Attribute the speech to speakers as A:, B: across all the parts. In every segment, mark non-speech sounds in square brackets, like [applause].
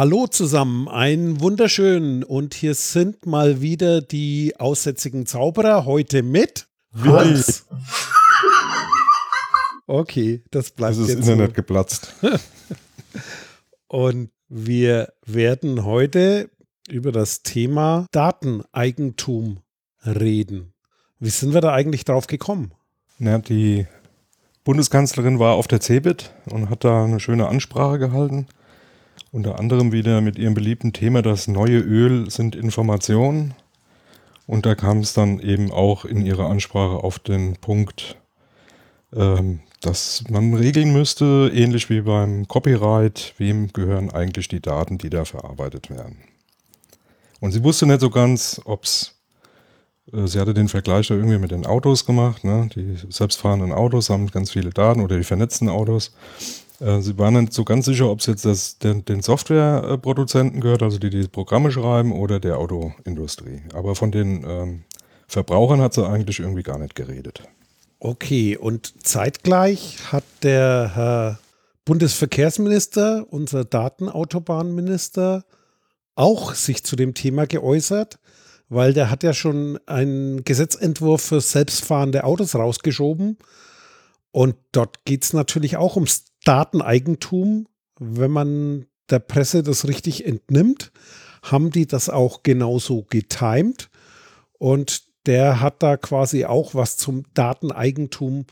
A: Hallo zusammen, einen wunderschönen und hier sind mal wieder die aussätzigen Zauberer heute mit
B: Was?
A: Okay, das bleibt
B: Das ist
A: jetzt
B: Internet
A: so.
B: geplatzt. [laughs]
A: Und wir werden heute über das Thema Dateneigentum reden. Wie sind wir da eigentlich drauf gekommen?
B: Ja, die Bundeskanzlerin war auf der CeBIT und hat da eine schöne Ansprache gehalten. Unter anderem wieder mit ihrem beliebten Thema, das neue Öl sind Informationen. Und da kam es dann eben auch in ihrer Ansprache auf den Punkt, ähm, dass man regeln müsste, ähnlich wie beim Copyright, wem gehören eigentlich die Daten, die da verarbeitet werden. Und sie wusste nicht so ganz, ob es äh, Sie hatte den Vergleich da irgendwie mit den Autos gemacht. Ne? Die selbstfahrenden Autos haben ganz viele Daten oder die vernetzten Autos. Äh, Sie waren nicht so ganz sicher, ob es jetzt das, den, den Softwareproduzenten gehört, also die die Programme schreiben, oder der Autoindustrie. Aber von den ähm, Verbrauchern hat sie eigentlich irgendwie gar nicht geredet.
A: Okay, und zeitgleich hat der Herr Bundesverkehrsminister, unser Datenautobahnminister, auch sich zu dem Thema geäußert, weil der hat ja schon einen Gesetzentwurf für selbstfahrende Autos rausgeschoben. Und dort geht es natürlich auch ums Dateneigentum. Wenn man der Presse das richtig entnimmt, haben die das auch genauso getimt. Und der hat da quasi auch was zum Dateneigentum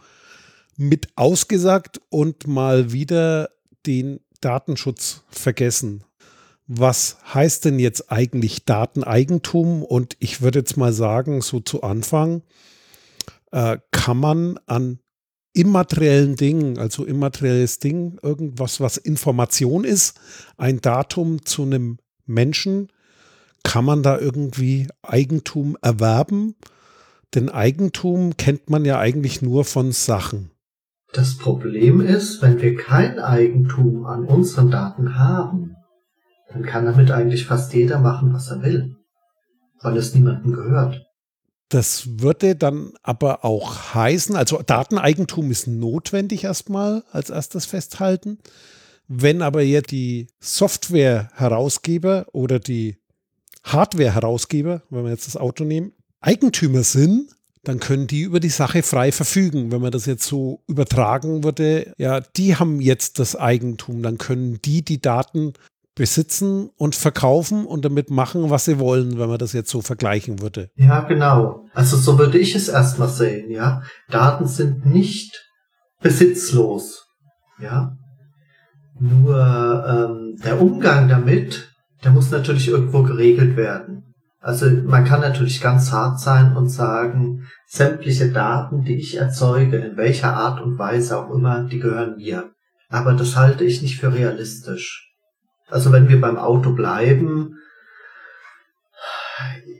A: mit ausgesagt und mal wieder den Datenschutz vergessen. Was heißt denn jetzt eigentlich Dateneigentum? Und ich würde jetzt mal sagen, so zu Anfang, äh, kann man an immateriellen Dingen, also immaterielles Ding, irgendwas, was Information ist, ein Datum zu einem Menschen, kann man da irgendwie Eigentum erwerben? Denn Eigentum kennt man ja eigentlich nur von Sachen.
C: Das Problem ist, wenn wir kein Eigentum an unseren Daten haben, dann kann damit eigentlich fast jeder machen, was er will, weil es niemandem gehört.
A: Das würde dann aber auch heißen, also Dateneigentum ist notwendig erstmal als erstes festhalten. Wenn aber jetzt die Software-Herausgeber oder die Hardware-Herausgeber, wenn wir jetzt das Auto nehmen, Eigentümer sind, dann können die über die Sache frei verfügen. Wenn man das jetzt so übertragen würde, ja, die haben jetzt das Eigentum, dann können die die Daten besitzen und verkaufen und damit machen, was sie wollen, wenn man das jetzt so vergleichen würde.
C: Ja, genau. Also so würde ich es erstmal sehen, ja. Daten sind nicht besitzlos, ja. Nur ähm, der Umgang damit, der muss natürlich irgendwo geregelt werden. Also man kann natürlich ganz hart sein und sagen, sämtliche Daten, die ich erzeuge, in welcher Art und Weise auch immer, die gehören mir. Aber das halte ich nicht für realistisch. Also wenn wir beim Auto bleiben,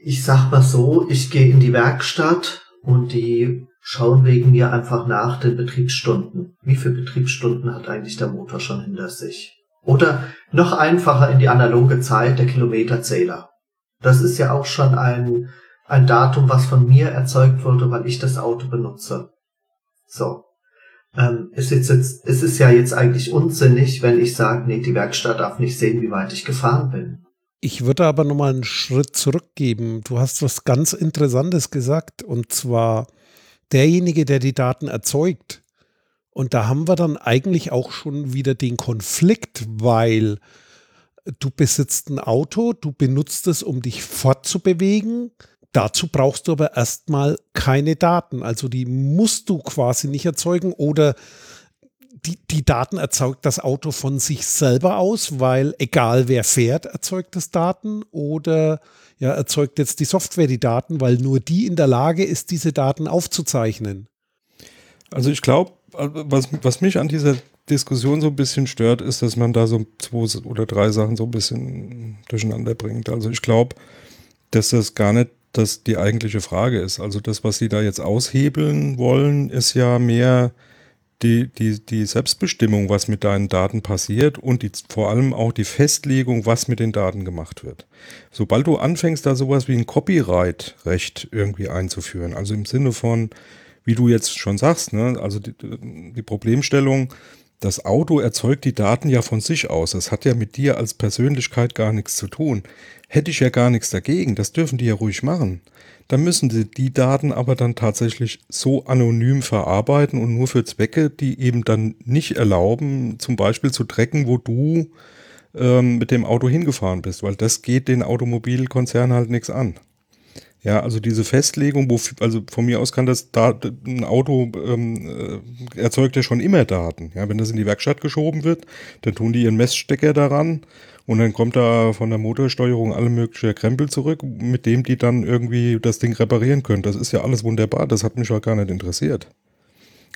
C: ich sag mal so, ich gehe in die Werkstatt und die schauen wegen mir einfach nach den Betriebsstunden. Wie viele Betriebsstunden hat eigentlich der Motor schon hinter sich? Oder noch einfacher in die analoge Zeit, der Kilometerzähler. Das ist ja auch schon ein, ein Datum, was von mir erzeugt wurde, weil ich das Auto benutze. So. Ähm, es, ist jetzt, es ist ja jetzt eigentlich unsinnig, wenn ich sage, nee, die Werkstatt darf nicht sehen, wie weit ich gefahren bin.
A: Ich würde aber nochmal einen Schritt zurückgeben. Du hast was ganz Interessantes gesagt, und zwar derjenige, der die Daten erzeugt. Und da haben wir dann eigentlich auch schon wieder den Konflikt, weil du besitzt ein Auto, du benutzt es, um dich fortzubewegen. Dazu brauchst du aber erstmal keine Daten. Also die musst du quasi nicht erzeugen oder die, die Daten erzeugt das Auto von sich selber aus, weil egal wer fährt, erzeugt das Daten oder ja, erzeugt jetzt die Software die Daten, weil nur die in der Lage ist, diese Daten aufzuzeichnen.
B: Also ich glaube, was, was mich an dieser Diskussion so ein bisschen stört, ist, dass man da so zwei oder drei Sachen so ein bisschen durcheinander bringt. Also ich glaube, dass das gar nicht das die eigentliche Frage ist. Also das, was Sie da jetzt aushebeln wollen, ist ja mehr die, die, die Selbstbestimmung, was mit deinen Daten passiert und die, vor allem auch die Festlegung, was mit den Daten gemacht wird. Sobald du anfängst, da sowas wie ein Copyright-Recht irgendwie einzuführen, also im Sinne von, wie du jetzt schon sagst, ne, also die, die Problemstellung, Das Auto erzeugt die Daten ja von sich aus. Das hat ja mit dir als Persönlichkeit gar nichts zu tun. Hätte ich ja gar nichts dagegen. Das dürfen die ja ruhig machen. Dann müssen sie die Daten aber dann tatsächlich so anonym verarbeiten und nur für Zwecke, die eben dann nicht erlauben, zum Beispiel zu tracken, wo du ähm, mit dem Auto hingefahren bist, weil das geht den Automobilkonzernen halt nichts an. Ja, also diese Festlegung, wo, also von mir aus kann das da, ein Auto ähm, äh, erzeugt ja schon immer Daten. Ja, wenn das in die Werkstatt geschoben wird, dann tun die ihren Messstecker daran und dann kommt da von der Motorsteuerung alle möglichen Krempel zurück, mit dem die dann irgendwie das Ding reparieren können. Das ist ja alles wunderbar, das hat mich auch gar nicht interessiert.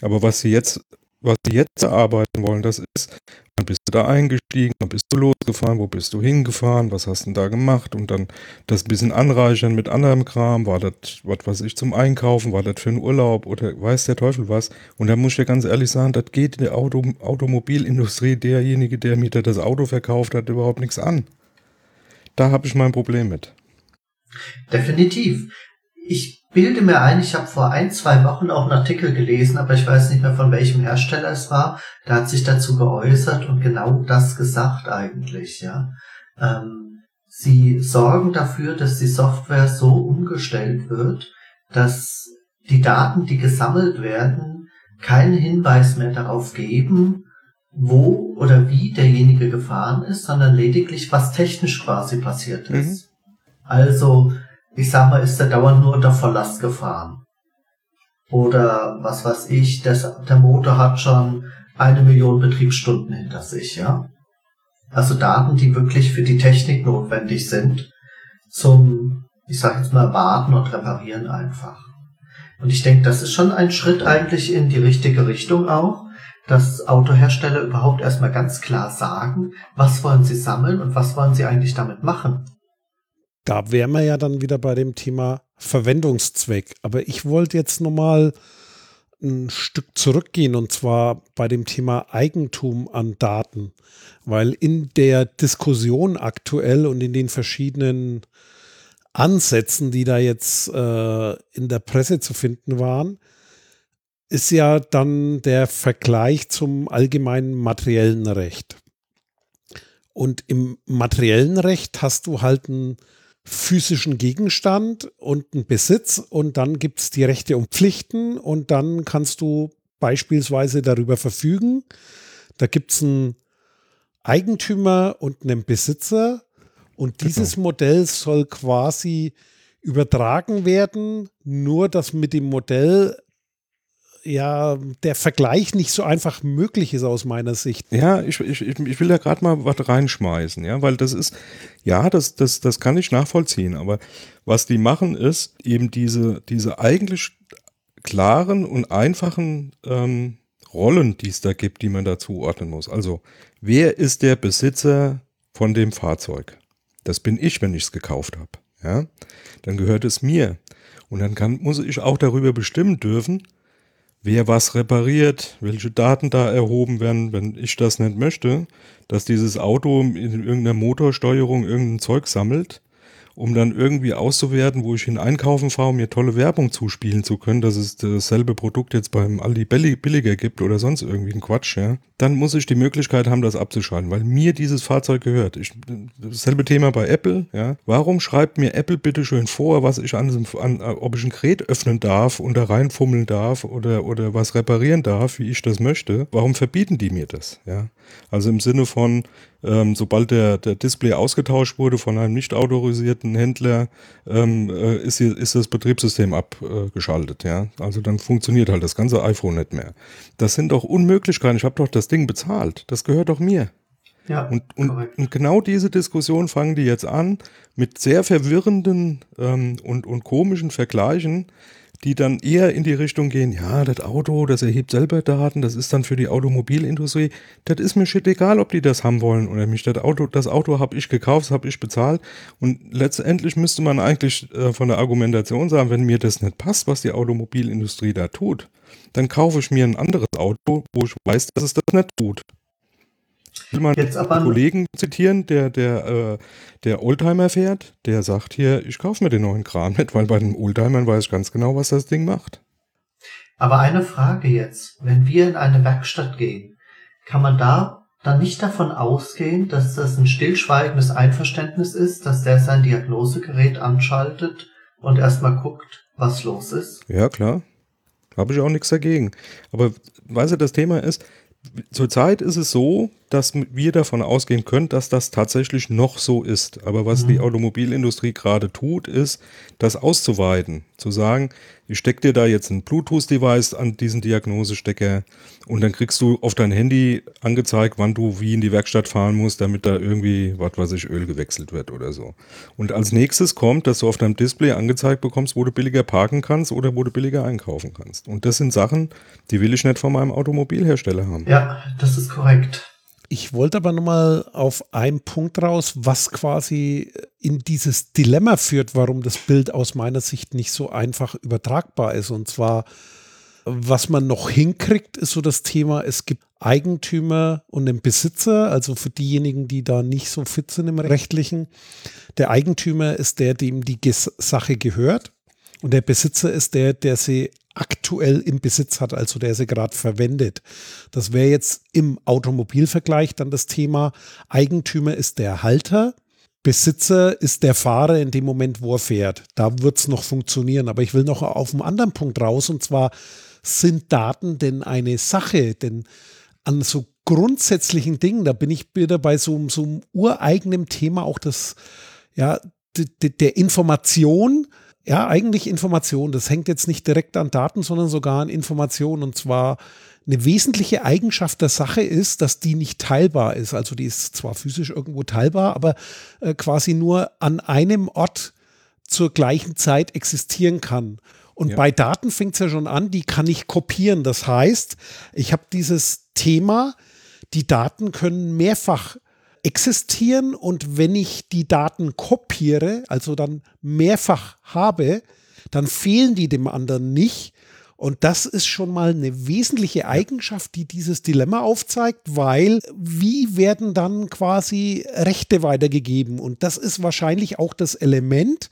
B: Aber was sie jetzt was sie jetzt erarbeiten wollen, das ist, wann bist du da eingestiegen, wann bist du losgefahren, wo bist du hingefahren, was hast du da gemacht und dann das bisschen anreichern mit anderem Kram, war das, was weiß ich, zum Einkaufen, war das für einen Urlaub oder weiß der Teufel was. Und da muss ich dir ganz ehrlich sagen, das geht in der Auto, Automobilindustrie derjenige, der mir das Auto verkauft hat, überhaupt nichts an. Da habe ich mein Problem mit.
C: Definitiv. Ich bilde mir ein, ich habe vor ein, zwei Wochen auch einen Artikel gelesen, aber ich weiß nicht mehr von welchem Hersteller es war. Der hat sich dazu geäußert und genau das gesagt eigentlich, ja. Ähm, sie sorgen dafür, dass die Software so umgestellt wird, dass die Daten, die gesammelt werden, keinen Hinweis mehr darauf geben, wo oder wie derjenige gefahren ist, sondern lediglich, was technisch quasi passiert ist. Mhm. Also ich sag mal, ist der dauernd nur unter Volllast gefahren. Oder was weiß ich, das, der Motor hat schon eine Million Betriebsstunden hinter sich, ja. Also Daten, die wirklich für die Technik notwendig sind, zum, ich sag jetzt mal, warten und reparieren einfach. Und ich denke, das ist schon ein Schritt eigentlich in die richtige Richtung auch, dass Autohersteller überhaupt erstmal ganz klar sagen, was wollen sie sammeln und was wollen sie eigentlich damit machen.
A: Da wären wir ja dann wieder bei dem Thema Verwendungszweck. Aber ich wollte jetzt nochmal ein Stück zurückgehen und zwar bei dem Thema Eigentum an Daten, weil in der Diskussion aktuell und in den verschiedenen Ansätzen, die da jetzt äh, in der Presse zu finden waren, ist ja dann der Vergleich zum allgemeinen materiellen Recht. Und im materiellen Recht hast du halt ein physischen Gegenstand und einen Besitz und dann gibt es die Rechte und Pflichten und dann kannst du beispielsweise darüber verfügen. Da gibt es einen Eigentümer und einen Besitzer und genau. dieses genau. Modell soll quasi übertragen werden, nur dass mit dem Modell ja der Vergleich nicht so einfach möglich ist aus meiner Sicht.
B: Ja, ich, ich, ich will da gerade mal was reinschmeißen, ja, weil das ist, ja, das, das, das kann ich nachvollziehen, aber was die machen ist eben diese, diese eigentlich klaren und einfachen ähm, Rollen, die es da gibt, die man da zuordnen muss. Also, wer ist der Besitzer von dem Fahrzeug? Das bin ich, wenn ich es gekauft habe. Ja? Dann gehört es mir. Und dann kann, muss ich auch darüber bestimmen dürfen, wer was repariert, welche Daten da erhoben werden, wenn ich das nicht möchte, dass dieses Auto in irgendeiner Motorsteuerung irgendein Zeug sammelt um dann irgendwie auszuwerten, wo ich hin einkaufen fahre, um mir tolle Werbung zuspielen zu können, dass es dasselbe Produkt jetzt beim Aldi billiger gibt oder sonst irgendwie ein Quatsch, ja, dann muss ich die Möglichkeit haben, das abzuschalten, weil mir dieses Fahrzeug gehört. Ich, dasselbe Thema bei Apple, ja. Warum schreibt mir Apple bitte schön vor, was ich an, an ob ich ein Gerät öffnen darf und da reinfummeln darf oder, oder was reparieren darf, wie ich das möchte? Warum verbieten die mir das, ja? Also im Sinne von, ähm, sobald der, der Display ausgetauscht wurde von einem nicht autorisierten Händler, ähm, äh, ist, hier, ist das Betriebssystem abgeschaltet. Ja? Also dann funktioniert halt das ganze iPhone nicht mehr. Das sind doch Unmöglichkeiten. Ich habe doch das Ding bezahlt. Das gehört doch mir. Ja, und, und, und, genau diese Diskussion fangen die jetzt an mit sehr verwirrenden ähm, und, und komischen Vergleichen, die dann eher in die Richtung gehen, ja, das Auto, das erhebt selber Daten, das ist dann für die Automobilindustrie, das ist mir shit egal, ob die das haben wollen oder nicht. Das Auto, das Auto habe ich gekauft, das habe ich bezahlt. Und letztendlich müsste man eigentlich äh, von der Argumentation sagen, wenn mir das nicht passt, was die Automobilindustrie da tut, dann kaufe ich mir ein anderes Auto, wo ich weiß, dass es das nicht tut will mal Jetzt aber einen Kollegen zitieren, der, der, äh, der Oldtimer fährt, der sagt hier, ich kaufe mir den neuen Kran mit, weil bei den Oldtimern weiß ich ganz genau, was das Ding macht.
C: Aber eine Frage jetzt, wenn wir in eine Werkstatt gehen, kann man da dann nicht davon ausgehen, dass das ein stillschweigendes Einverständnis ist, dass der sein Diagnosegerät anschaltet und erstmal guckt, was los ist?
B: Ja, klar. Habe ich auch nichts dagegen. Aber weißt du, das Thema ist, zurzeit ist es so, dass wir davon ausgehen können, dass das tatsächlich noch so ist. Aber was mhm. die Automobilindustrie gerade tut, ist, das auszuweiten. Zu sagen, ich stecke dir da jetzt ein Bluetooth-Device an diesen Diagnosestecker und dann kriegst du auf dein Handy angezeigt, wann du wie in die Werkstatt fahren musst, damit da irgendwie, was weiß ich, Öl gewechselt wird oder so. Und als nächstes kommt, dass du auf deinem Display angezeigt bekommst, wo du billiger parken kannst oder wo du billiger einkaufen kannst. Und das sind Sachen, die will ich nicht von meinem Automobilhersteller haben.
C: Ja, das ist korrekt.
A: Ich wollte aber nochmal auf einen Punkt raus, was quasi in dieses Dilemma führt, warum das Bild aus meiner Sicht nicht so einfach übertragbar ist. Und zwar, was man noch hinkriegt, ist so das Thema, es gibt Eigentümer und den Besitzer, also für diejenigen, die da nicht so fit sind im rechtlichen. Der Eigentümer ist der, dem die Sache gehört. Und der Besitzer ist der, der sie aktuell im Besitz hat, also der sie gerade verwendet. Das wäre jetzt im Automobilvergleich dann das Thema, Eigentümer ist der Halter, Besitzer ist der Fahrer in dem Moment, wo er fährt. Da wird es noch funktionieren. Aber ich will noch auf einen anderen Punkt raus, und zwar sind Daten denn eine Sache? Denn an so grundsätzlichen Dingen, da bin ich wieder bei so, so einem ureigenen Thema auch das, ja, der Information, ja, eigentlich Information. Das hängt jetzt nicht direkt an Daten, sondern sogar an Information. Und zwar eine wesentliche Eigenschaft der Sache ist, dass die nicht teilbar ist. Also die ist zwar physisch irgendwo teilbar, aber äh, quasi nur an einem Ort zur gleichen Zeit existieren kann. Und ja. bei Daten fängt es ja schon an, die kann ich kopieren. Das heißt, ich habe dieses Thema, die Daten können mehrfach existieren und wenn ich die Daten kopiere, also dann mehrfach habe, dann fehlen die dem anderen nicht. Und das ist schon mal eine wesentliche Eigenschaft, die dieses Dilemma aufzeigt, weil wie werden dann quasi Rechte weitergegeben? Und das ist wahrscheinlich auch das Element,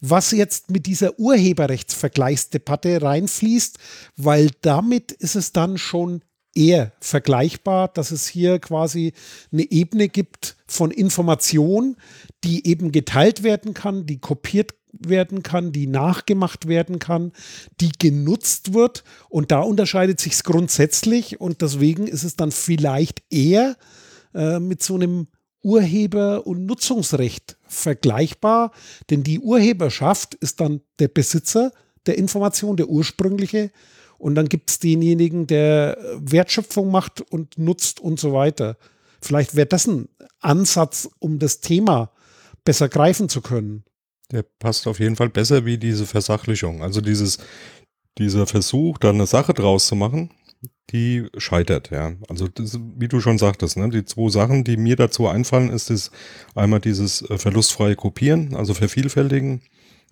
A: was jetzt mit dieser Urheberrechtsvergleichsdebatte reinfließt, weil damit ist es dann schon eher vergleichbar, dass es hier quasi eine Ebene gibt von Information, die eben geteilt werden kann, die kopiert werden kann, die nachgemacht werden kann, die genutzt wird. Und da unterscheidet sich es grundsätzlich. Und deswegen ist es dann vielleicht eher äh, mit so einem Urheber- und Nutzungsrecht vergleichbar, denn die Urheberschaft ist dann der Besitzer der Information, der ursprüngliche und dann gibt es denjenigen, der Wertschöpfung macht und nutzt und so weiter. Vielleicht wäre das ein Ansatz, um das Thema besser greifen zu können.
B: Der passt auf jeden Fall besser wie diese Versachlichung. Also dieses, dieser Versuch, da eine Sache draus zu machen, die scheitert, ja. Also das, wie du schon sagtest, ne, die zwei Sachen, die mir dazu einfallen, ist das einmal dieses äh, verlustfreie Kopieren, also vervielfältigen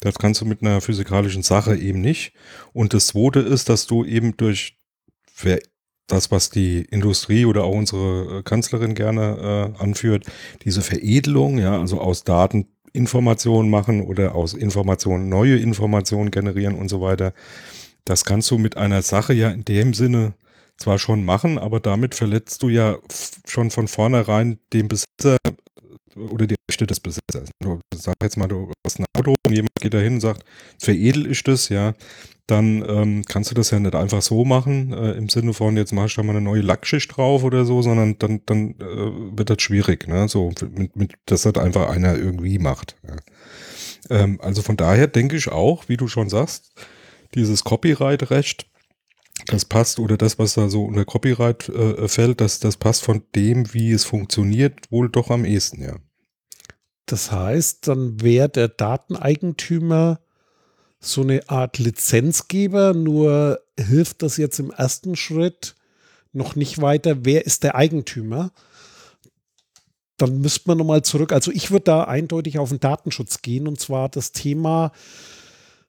B: das kannst du mit einer physikalischen Sache eben nicht. Und das zweite ist, dass du eben durch das, was die Industrie oder auch unsere äh, Kanzlerin gerne äh, anführt, diese Veredelung, ja, also aus Daten Informationen machen oder aus Informationen neue Informationen generieren und so weiter. Das kannst du mit einer Sache ja in dem Sinne zwar schon machen, aber damit verletzt du ja schon von vornherein den Besitzer oder die Rechte des Besitzers. Du sag jetzt mal, du hast ein Auto und jemand geht da hin und sagt, veredel ich das, ja, dann ähm, kannst du das ja nicht einfach so machen, äh, im Sinne von, jetzt machst du da mal eine neue Lackschicht drauf oder so, sondern dann, dann äh, wird das schwierig, ne? So, mit, mit, dass das einfach einer irgendwie macht. Ja. Ähm, also von daher denke ich auch, wie du schon sagst, dieses Copyright-Recht, das passt oder das, was da so unter Copyright äh, fällt, das, das passt von dem, wie es funktioniert, wohl doch am ehesten, ja.
A: Das heißt, dann wäre der Dateneigentümer so eine Art Lizenzgeber, nur hilft das jetzt im ersten Schritt noch nicht weiter. Wer ist der Eigentümer? Dann müsste man nochmal zurück. Also ich würde da eindeutig auf den Datenschutz gehen und zwar das Thema,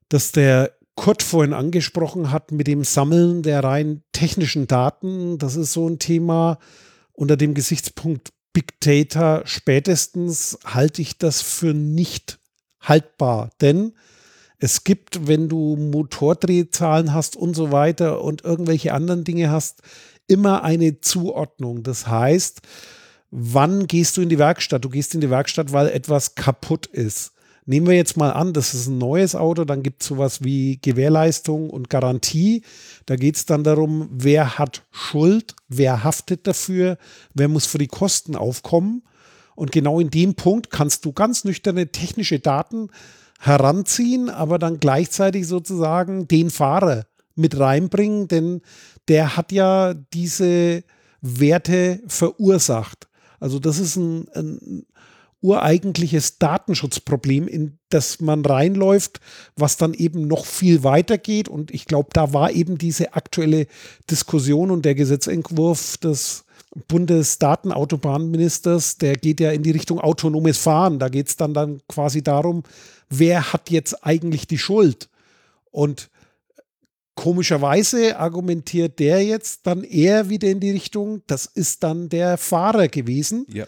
A: dass der Kurt vorhin angesprochen hat mit dem Sammeln der rein technischen Daten. Das ist so ein Thema unter dem Gesichtspunkt Big Data spätestens halte ich das für nicht haltbar. Denn es gibt, wenn du Motordrehzahlen hast und so weiter und irgendwelche anderen Dinge hast, immer eine Zuordnung. Das heißt, wann gehst du in die Werkstatt? Du gehst in die Werkstatt, weil etwas kaputt ist. Nehmen wir jetzt mal an, das ist ein neues Auto, dann gibt es sowas wie Gewährleistung und Garantie. Da geht es dann darum, wer hat Schuld, wer haftet dafür, wer muss für die Kosten aufkommen. Und genau in dem Punkt kannst du ganz nüchterne technische Daten heranziehen, aber dann gleichzeitig sozusagen den Fahrer mit reinbringen, denn der hat ja diese Werte verursacht. Also das ist ein, ein ureigentliches Datenschutzproblem, in das man reinläuft, was dann eben noch viel weiter geht. Und ich glaube, da war eben diese aktuelle Diskussion und der Gesetzentwurf des Bundesdatenautobahnministers, der geht ja in die Richtung autonomes Fahren. Da geht es dann, dann quasi darum, wer hat jetzt eigentlich die Schuld? Und komischerweise argumentiert der jetzt dann eher wieder in die Richtung, das ist dann der Fahrer gewesen. Ja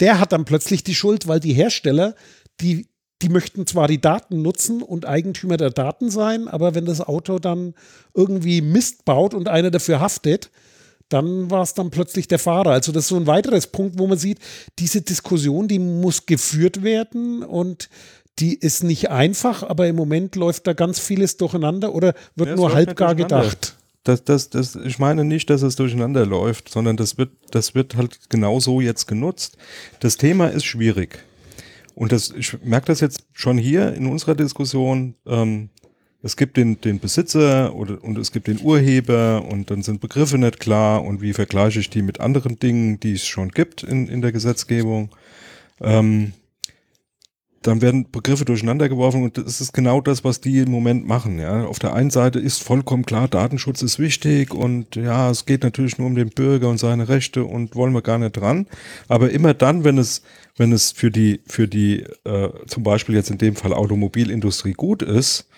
A: der hat dann plötzlich die Schuld, weil die Hersteller, die, die möchten zwar die Daten nutzen und Eigentümer der Daten sein, aber wenn das Auto dann irgendwie Mist baut und einer dafür haftet, dann war es dann plötzlich der Fahrer. Also das ist so ein weiteres Punkt, wo man sieht, diese Diskussion, die muss geführt werden und die ist nicht einfach, aber im Moment läuft da ganz vieles durcheinander oder wird ja, nur halbgar gedacht
B: das, das, das, ich meine nicht, dass es durcheinander läuft, sondern das wird, das wird halt genauso jetzt genutzt. Das Thema ist schwierig. Und das, ich merke das jetzt schon hier in unserer Diskussion. Ähm, es gibt den, den Besitzer oder, und es gibt den Urheber und dann sind Begriffe nicht klar und wie vergleiche ich die mit anderen Dingen, die es schon gibt in, in der Gesetzgebung. Ähm, dann werden Begriffe durcheinander geworfen und das ist genau das, was die im Moment machen. Ja. Auf der einen Seite ist vollkommen klar, Datenschutz ist wichtig und ja, es geht natürlich nur um den Bürger und seine Rechte und wollen wir gar nicht dran. Aber immer dann, wenn es, wenn es für die, für die, äh, zum Beispiel jetzt in dem Fall Automobilindustrie gut ist,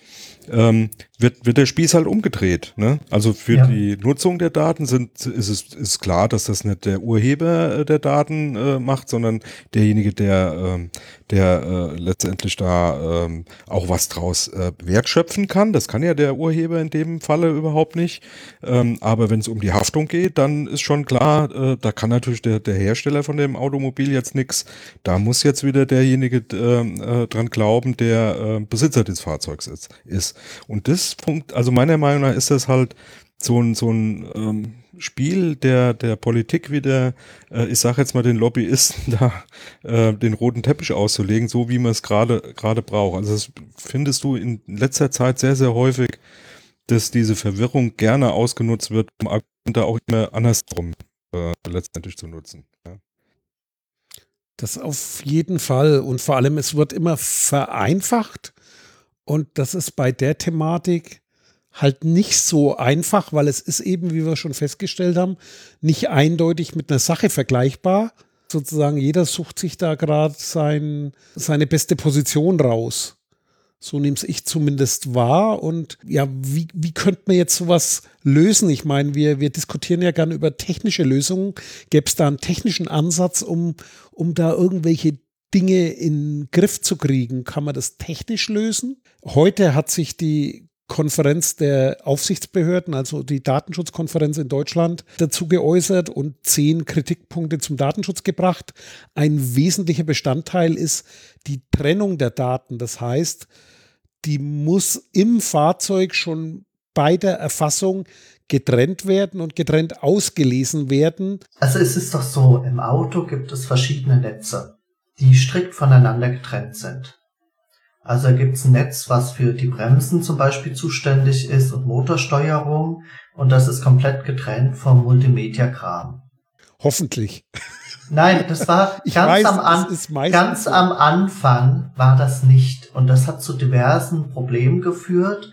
B: ähm, wird, wird der Spieß halt umgedreht. Ne? Also für ja. die Nutzung der Daten sind, ist es ist klar, dass das nicht der Urheber äh, der Daten äh, macht, sondern derjenige, der, ähm, der äh, letztendlich da ähm, auch was draus äh, wertschöpfen kann. Das kann ja der Urheber in dem Falle überhaupt nicht. Ähm, aber wenn es um die Haftung geht, dann ist schon klar, äh, da kann natürlich der, der Hersteller von dem Automobil jetzt nichts. Da muss jetzt wieder derjenige äh, äh, dran glauben, der äh, Besitzer des Fahrzeugs ist. ist. Und das Punkt, also meiner Meinung nach ist das halt so ein, so ein ähm, Spiel der, der Politik wieder, äh, ich sage jetzt mal den Lobbyisten [laughs] da, äh, den roten Teppich auszulegen, so wie man es gerade braucht. Also das findest du in letzter Zeit sehr, sehr häufig, dass diese Verwirrung gerne ausgenutzt wird, um Argumente auch immer andersrum äh, letztendlich zu nutzen. Ja.
A: Das auf jeden Fall. Und vor allem, es wird immer vereinfacht und das ist bei der Thematik halt nicht so einfach, weil es ist eben, wie wir schon festgestellt haben, nicht eindeutig mit einer Sache vergleichbar. Sozusagen jeder sucht sich da gerade sein, seine beste Position raus. So nehme ich zumindest wahr. Und ja, wie, wie könnte man jetzt sowas lösen? Ich meine, wir, wir diskutieren ja gerne über technische Lösungen. Gäbe es da einen technischen Ansatz, um, um da irgendwelche Dinge in den Griff zu kriegen? Kann man das technisch lösen? Heute hat sich die Konferenz der Aufsichtsbehörden, also die Datenschutzkonferenz in Deutschland, dazu geäußert und zehn Kritikpunkte zum Datenschutz gebracht. Ein wesentlicher Bestandteil ist die Trennung der Daten. Das heißt, die muss im Fahrzeug schon bei der Erfassung getrennt werden und getrennt ausgelesen werden.
C: Also es ist doch so, im Auto gibt es verschiedene Netze die strikt voneinander getrennt sind. Also gibt es ein Netz, was für die Bremsen zum Beispiel zuständig ist und Motorsteuerung und das ist komplett getrennt vom Multimedia-Kram.
A: Hoffentlich.
C: Nein, das war [laughs] ganz, weiß, am, An ganz am Anfang war das nicht und das hat zu diversen Problemen geführt,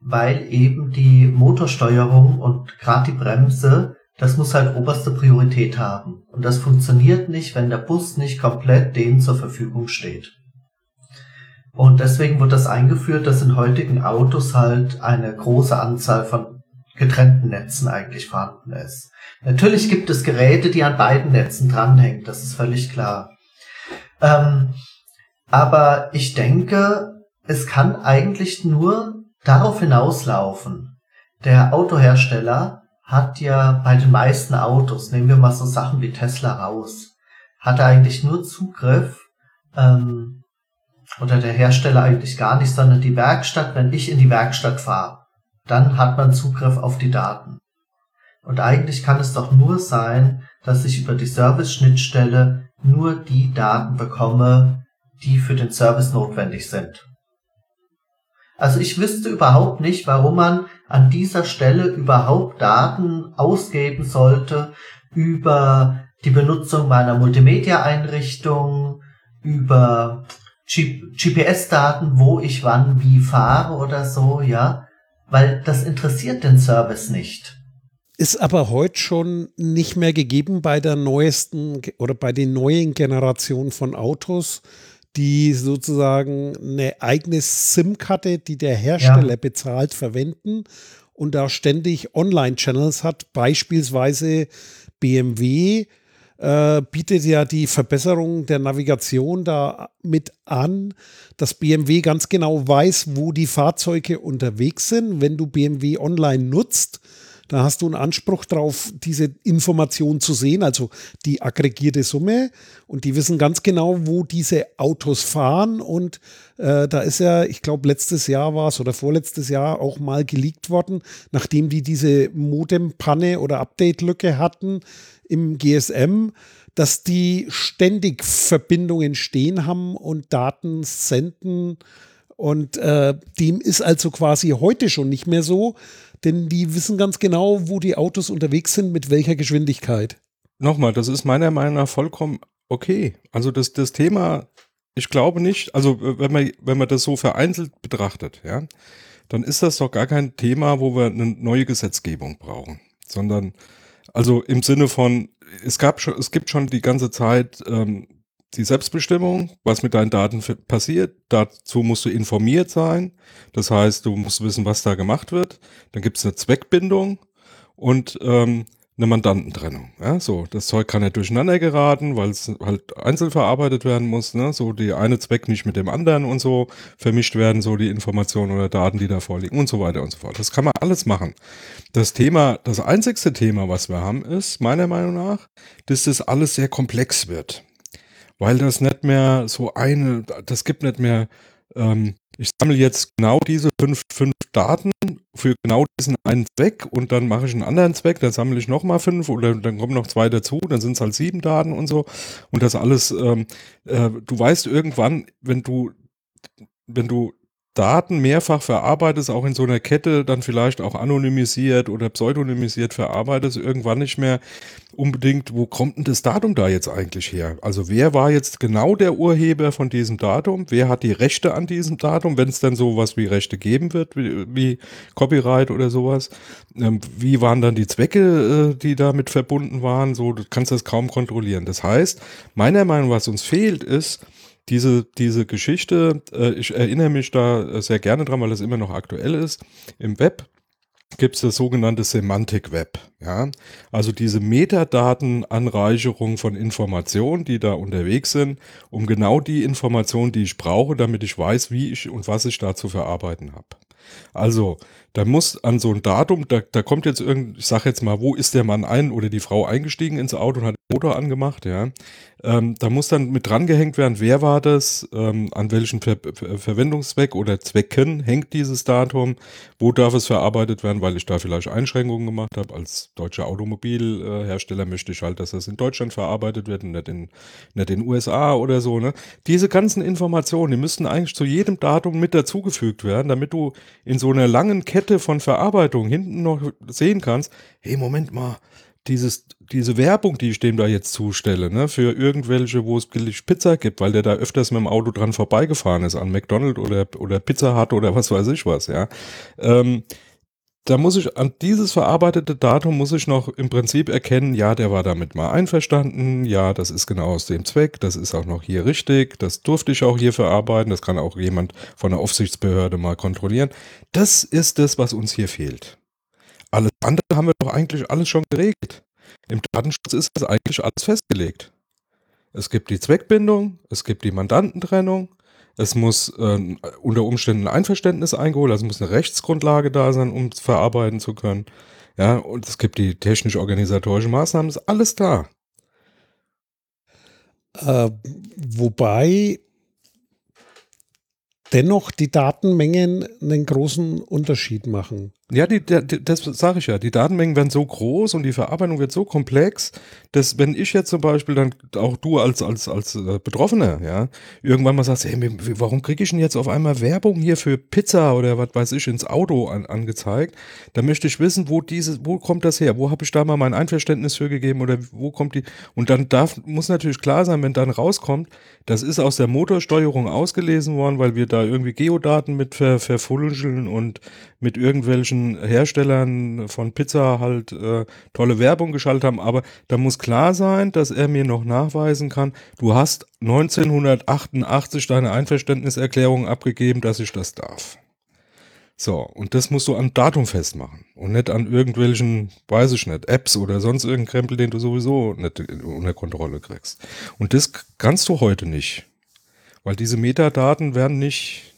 C: weil eben die Motorsteuerung und gerade die Bremse das muss halt oberste Priorität haben. Und das funktioniert nicht, wenn der Bus nicht komplett denen zur Verfügung steht. Und deswegen wird das eingeführt, dass in heutigen Autos halt eine große Anzahl von getrennten Netzen eigentlich vorhanden ist. Natürlich gibt es Geräte, die an beiden Netzen dranhängen, das ist völlig klar. Ähm, aber ich denke, es kann eigentlich nur darauf hinauslaufen. Der Autohersteller hat ja bei den meisten Autos, nehmen wir mal so Sachen wie Tesla raus, hat er eigentlich nur Zugriff, ähm, oder der Hersteller eigentlich gar nicht, sondern die Werkstatt, wenn ich in die Werkstatt fahre, dann hat man Zugriff auf die Daten. Und eigentlich kann es doch nur sein, dass ich über die Service-Schnittstelle nur die Daten bekomme, die für den Service notwendig sind. Also ich wüsste überhaupt nicht, warum man an dieser Stelle überhaupt Daten ausgeben sollte über die Benutzung meiner Multimedia-Einrichtung, über GPS-Daten, wo ich wann wie fahre oder so, ja, weil das interessiert den Service nicht.
A: Ist aber heute schon nicht mehr gegeben bei der neuesten oder bei den neuen Generationen von Autos, die sozusagen eine eigene SIM-Karte, die der Hersteller ja. bezahlt, verwenden und da ständig Online-Channels hat, beispielsweise BMW äh, bietet ja die Verbesserung der Navigation da mit an, dass BMW ganz genau weiß, wo die Fahrzeuge unterwegs sind. Wenn du BMW online nutzt, da hast du einen Anspruch darauf, diese Information zu sehen, also die aggregierte Summe. Und die wissen ganz genau, wo diese Autos fahren. Und äh, da ist ja, ich glaube, letztes Jahr war es oder vorletztes Jahr auch mal geleakt worden, nachdem die diese Modem-Panne oder Update-Lücke hatten im GSM, dass die ständig Verbindungen stehen haben und Daten senden. Und äh, dem ist also quasi heute schon nicht mehr so, denn die wissen ganz genau, wo die Autos unterwegs sind, mit welcher Geschwindigkeit.
B: Nochmal, das ist meiner Meinung nach vollkommen okay. Also das, das Thema, ich glaube nicht, also wenn man, wenn man das so vereinzelt betrachtet, ja, dann ist das doch gar kein Thema, wo wir eine neue Gesetzgebung brauchen, sondern also im Sinne von, es gab schon, es gibt schon die ganze Zeit ähm, die Selbstbestimmung, was mit deinen Daten passiert. Dazu musst du informiert sein. Das heißt, du musst wissen, was da gemacht wird. Dann gibt es eine Zweckbindung und ähm, eine Mandantentrennung. Ja, so, das Zeug kann nicht durcheinander geraten, weil es halt einzeln verarbeitet werden muss. Ne? So die eine Zweck nicht mit dem anderen und so vermischt werden, so die Informationen oder Daten, die da vorliegen und so weiter und so fort. Das kann man alles machen. Das Thema, das einzigste Thema, was wir haben, ist meiner Meinung nach, dass das alles sehr komplex wird weil das nicht mehr so eine, das gibt nicht mehr, ähm, ich sammle jetzt genau diese fünf, fünf Daten für genau diesen einen Zweck und dann mache ich einen anderen Zweck, dann sammle ich nochmal fünf oder dann kommen noch zwei dazu, dann sind es halt sieben Daten und so. Und das alles, ähm, äh, du weißt irgendwann, wenn du, wenn du Daten mehrfach verarbeitest, auch in so einer Kette, dann vielleicht auch anonymisiert oder pseudonymisiert verarbeitest, irgendwann nicht mehr unbedingt, wo kommt denn das Datum da jetzt eigentlich her? Also wer war jetzt genau der Urheber von diesem Datum? Wer hat die Rechte an diesem Datum, wenn es denn sowas wie Rechte geben wird, wie, wie Copyright oder sowas? Ähm, wie waren dann die Zwecke, äh, die damit verbunden waren? So, du kannst das kaum kontrollieren. Das heißt, meiner Meinung nach, was uns fehlt, ist, diese, diese Geschichte, äh, ich erinnere mich da sehr gerne dran, weil es immer noch aktuell ist. Im Web gibt es das sogenannte Semantic Web. Ja? Also diese Metadatenanreicherung von Informationen, die da unterwegs sind, um genau die Informationen, die ich brauche, damit ich weiß, wie ich und was ich da zu verarbeiten habe. Also, da muss an so ein Datum, da, da kommt jetzt irgend, ich sage jetzt mal, wo ist der Mann ein oder die Frau eingestiegen ins Auto und hat den Motor angemacht, ja. Ähm, da muss dann mit drangehängt werden, wer war das, ähm, an welchen Ver Ver Verwendungszweck oder Zwecken hängt dieses Datum, wo darf es verarbeitet werden, weil ich da vielleicht Einschränkungen gemacht habe. Als deutscher Automobilhersteller möchte ich halt, dass das in Deutschland verarbeitet wird und nicht in, nicht in USA oder so. Ne? Diese ganzen Informationen, die müssten eigentlich zu jedem Datum mit dazugefügt werden, damit du in so einer langen Kette von Verarbeitung hinten noch sehen kannst, hey, Moment mal, dieses, diese Werbung, die ich dem da jetzt zustelle, ne, für irgendwelche, wo es billig Pizza gibt, weil der da öfters mit dem Auto dran vorbeigefahren ist, an McDonald's oder, oder Pizza Hut oder was weiß ich was, ja. Ähm, da muss ich an dieses verarbeitete Datum muss ich noch im Prinzip erkennen, ja, der war damit mal einverstanden, ja, das ist genau aus dem Zweck, das ist auch noch hier richtig, das durfte ich auch hier verarbeiten, das kann auch jemand von der Aufsichtsbehörde mal kontrollieren. Das ist das, was uns hier fehlt. Alles andere haben wir doch eigentlich alles schon geregelt. Im Datenschutz ist das eigentlich alles festgelegt. Es gibt die Zweckbindung, es gibt die Mandantentrennung, es muss äh, unter Umständen ein Einverständnis eingeholt, also muss eine Rechtsgrundlage da sein, um es verarbeiten zu können. Ja, und es gibt die technisch-organisatorische Maßnahmen, ist alles da.
A: Äh, wobei dennoch die Datenmengen einen großen Unterschied machen.
B: Ja, die, die, das sage ich ja. Die Datenmengen werden so groß und die Verarbeitung wird so komplex, dass wenn ich jetzt zum Beispiel dann auch du als als als äh, Betroffener, ja, irgendwann mal sagst, hey, warum kriege ich denn jetzt auf einmal Werbung hier für Pizza oder was weiß ich ins Auto an, angezeigt? Da möchte ich wissen, wo dieses, wo kommt das her? Wo habe ich da mal mein Einverständnis für gegeben oder wo kommt die? Und dann darf muss natürlich klar sein, wenn dann rauskommt, das ist aus der Motorsteuerung ausgelesen worden, weil wir da irgendwie Geodaten mit ver, verfulscheln und mit irgendwelchen Herstellern von Pizza halt äh, tolle Werbung geschaltet haben. Aber da muss klar sein, dass er mir noch nachweisen kann, du hast 1988 deine Einverständniserklärung abgegeben, dass ich das darf. So, und das musst du an Datum festmachen und nicht an irgendwelchen, weiß ich nicht, Apps oder sonst irgendeinen Krempel, den du sowieso nicht unter Kontrolle kriegst. Und das kannst du heute nicht, weil diese Metadaten werden nicht,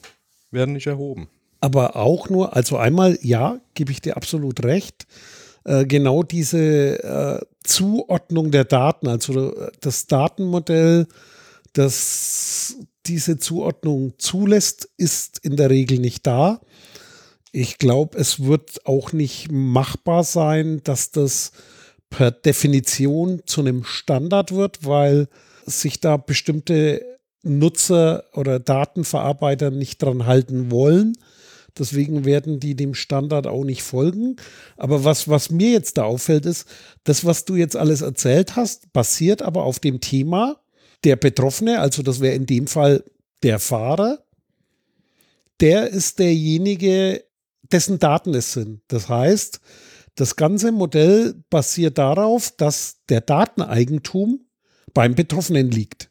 B: werden nicht erhoben
A: aber auch nur, also einmal, ja, gebe ich dir absolut recht, äh, genau diese äh, Zuordnung der Daten, also äh, das Datenmodell, das diese Zuordnung zulässt, ist in der Regel nicht da. Ich glaube, es wird auch nicht machbar sein, dass das per Definition zu einem Standard wird, weil sich da bestimmte Nutzer oder Datenverarbeiter nicht dran halten wollen. Deswegen werden die dem Standard auch nicht folgen. Aber was, was mir jetzt da auffällt, ist, das, was du jetzt alles erzählt hast, basiert aber auf dem Thema der Betroffene, also das wäre in dem Fall der Fahrer, der ist derjenige, dessen Daten es sind. Das heißt, das ganze Modell basiert darauf, dass der Dateneigentum beim Betroffenen liegt.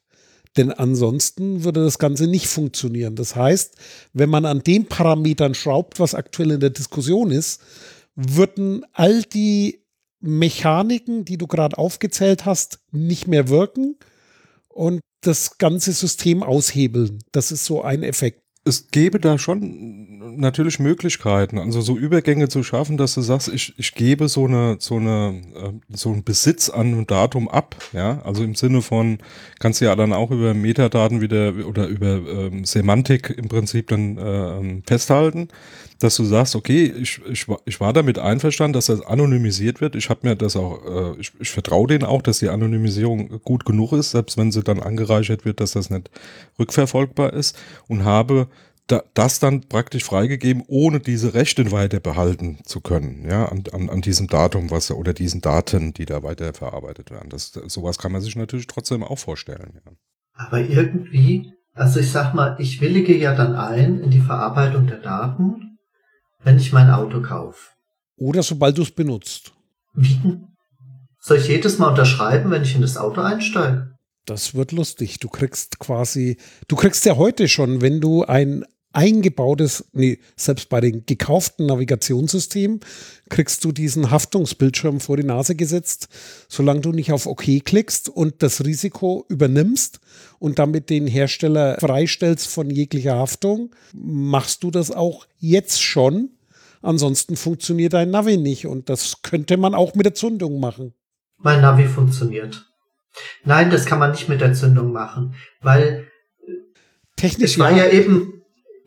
A: Denn ansonsten würde das Ganze nicht funktionieren. Das heißt, wenn man an den Parametern schraubt, was aktuell in der Diskussion ist, würden all die Mechaniken, die du gerade aufgezählt hast, nicht mehr wirken und das ganze System aushebeln. Das ist so ein Effekt
B: es gäbe da schon natürlich Möglichkeiten, also so Übergänge zu schaffen, dass du sagst, ich, ich gebe so eine, so eine, äh, so einen Besitz an einem Datum ab, ja, also im Sinne von, kannst du ja dann auch über Metadaten wieder oder über ähm, Semantik im Prinzip dann äh, festhalten, dass du sagst, okay, ich, ich, ich war damit einverstanden, dass das anonymisiert wird. Ich habe mir das auch, äh, ich, ich vertraue denen auch, dass die Anonymisierung gut genug ist, selbst wenn sie dann angereichert wird, dass das nicht rückverfolgbar ist und habe da, das dann praktisch freigegeben, ohne diese Rechte weiter behalten zu können, ja, an, an, an diesem Datum, was oder diesen Daten, die da weiter verarbeitet werden. Das, sowas kann man sich natürlich trotzdem auch vorstellen. Ja.
C: Aber irgendwie, also ich sag mal, ich willige ja dann ein in die Verarbeitung der Daten, wenn ich mein Auto kaufe.
A: Oder sobald du es benutzt.
C: Wie? Soll ich jedes Mal unterschreiben, wenn ich in das Auto einsteige?
A: Das wird lustig. Du kriegst quasi, du kriegst ja heute schon, wenn du ein eingebautes, nee, selbst bei den gekauften Navigationssystemen kriegst du diesen Haftungsbildschirm vor die Nase gesetzt, solange du nicht auf OK klickst und das Risiko übernimmst und damit den Hersteller freistellst von jeglicher Haftung, machst du das auch jetzt schon. Ansonsten funktioniert dein Navi nicht und das könnte man auch mit der Zündung machen.
C: Mein Navi funktioniert. Nein, das kann man nicht mit der Zündung machen, weil
A: Technisch
C: es war ja, ja eben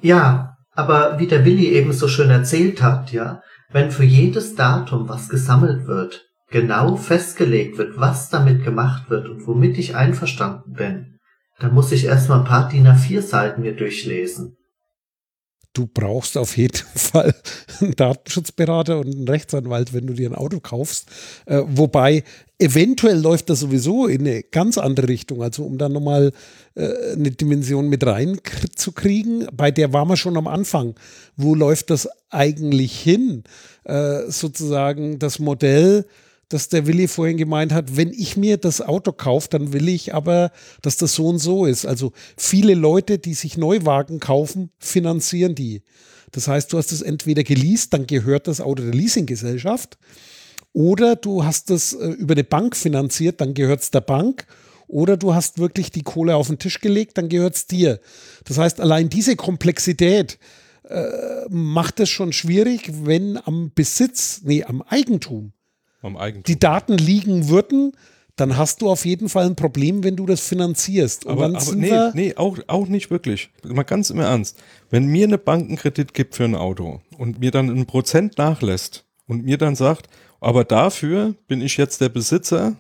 C: ja, aber wie der Willi eben so schön erzählt hat, ja, wenn für jedes Datum, was gesammelt wird, genau festgelegt wird, was damit gemacht wird und womit ich einverstanden bin, dann muss ich erstmal ein paar DIN A4 Seiten mir durchlesen
A: du brauchst auf jeden [laughs] Fall einen Datenschutzberater und einen Rechtsanwalt, wenn du dir ein Auto kaufst. Äh, wobei eventuell läuft das sowieso in eine ganz andere Richtung. Also um da nochmal äh, eine Dimension mit reinzukriegen, bei der waren wir schon am Anfang. Wo läuft das eigentlich hin? Äh, sozusagen das Modell dass der Willi vorhin gemeint hat, wenn ich mir das Auto kaufe, dann will ich aber, dass das so und so ist. Also viele Leute, die sich Neuwagen kaufen, finanzieren die. Das heißt, du hast es entweder geleast, dann gehört das Auto der Leasinggesellschaft, oder du hast es äh, über eine Bank finanziert, dann gehört es der Bank. Oder du hast wirklich die Kohle auf den Tisch gelegt, dann gehört es dir. Das heißt, allein diese Komplexität äh, macht es schon schwierig, wenn am Besitz, nee, am Eigentum,
B: Am Eigentum.
A: Die Daten liegen würden, dann hast du auf jeden Fall ein Problem, wenn du das finanzierst. Und
B: aber, aber nee, nee auch, auch nicht wirklich. Mal ganz im Ernst. Wenn mir eine Bank einen Kredit gibt für ein Auto und mir dann ein Prozent nachlässt und mir dann sagt, aber dafür bin ich jetzt der Besitzer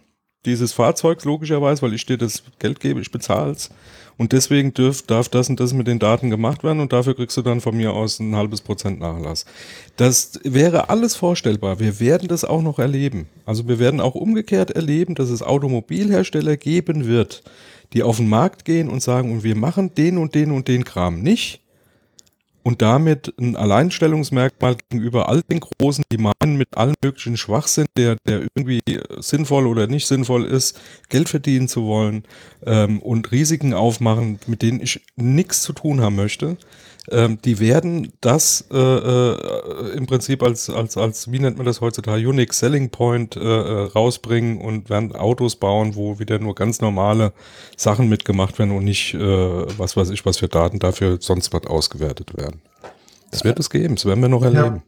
B: dieses Fahrzeugs logischerweise, weil ich dir das Geld gebe, ich bezahle es. Und deswegen dürf, darf das und das mit den Daten gemacht werden und dafür kriegst du dann von mir aus ein halbes Prozent Nachlass. Das wäre alles vorstellbar. Wir werden das auch noch erleben. Also wir werden auch umgekehrt erleben, dass es Automobilhersteller geben wird, die auf den Markt gehen und sagen, und wir machen den und den und den Kram nicht. Und damit ein Alleinstellungsmerkmal gegenüber all den Großen, die meinen, mit allen möglichen Schwachsinn, der, der irgendwie sinnvoll oder nicht sinnvoll ist, Geld verdienen zu wollen ähm, und Risiken aufmachen, mit denen ich nichts zu tun haben möchte. Ähm, die werden das äh, äh, im Prinzip als, als, als, wie nennt man das heutzutage, Unique Selling Point äh, äh, rausbringen und werden Autos bauen, wo wieder nur ganz normale Sachen mitgemacht werden und nicht, äh, was weiß ich, was für Daten dafür sonst was ausgewertet werden. Das wird es geben, das werden wir noch erleben.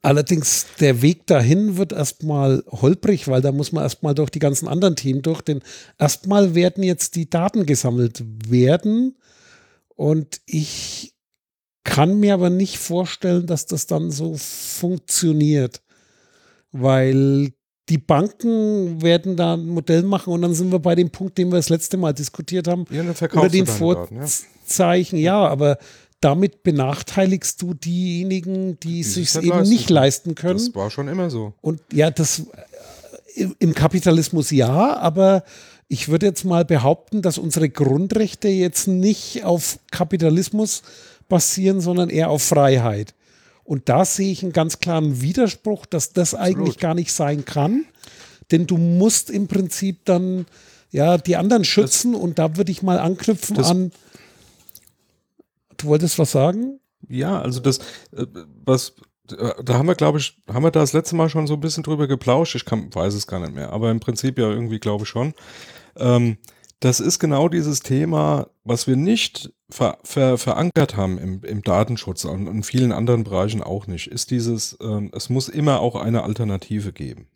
A: allerdings der Weg dahin wird erstmal holprig, weil da muss man erstmal durch die ganzen anderen Themen durch, denn erstmal werden jetzt die Daten gesammelt werden und ich kann mir aber nicht vorstellen, dass das dann so funktioniert, weil die Banken werden da ein Modell machen und dann sind wir bei dem Punkt, den wir das letzte Mal diskutiert haben,
B: Ja, verkaufst
A: den
B: Daten, ja.
A: Vorzeichen. Ja, aber damit benachteiligst du diejenigen, die
B: sich
A: sich
B: halt
A: eben
B: leisten
A: nicht leisten können.
B: Das war schon immer so.
A: Und ja, das äh, im Kapitalismus ja, aber ich würde jetzt mal behaupten, dass unsere Grundrechte jetzt nicht auf Kapitalismus basieren, sondern eher auf Freiheit. Und da sehe ich einen ganz klaren Widerspruch, dass das eigentlich gar nicht sein kann. Denn du musst im Prinzip dann ja die anderen schützen und da würde ich mal anknüpfen
B: das-
A: an. Du wolltest was sagen?
B: Ja, also das, äh, was, äh, da haben wir, glaube ich, haben wir da das letzte Mal schon so ein bisschen drüber geplauscht. Ich kann, weiß es gar nicht mehr, aber im Prinzip ja irgendwie, glaube ich schon. Ähm, das ist genau dieses Thema, was wir nicht ver, ver, verankert haben im, im Datenschutz und in vielen anderen Bereichen auch nicht, ist dieses, ähm, es muss immer auch eine Alternative geben.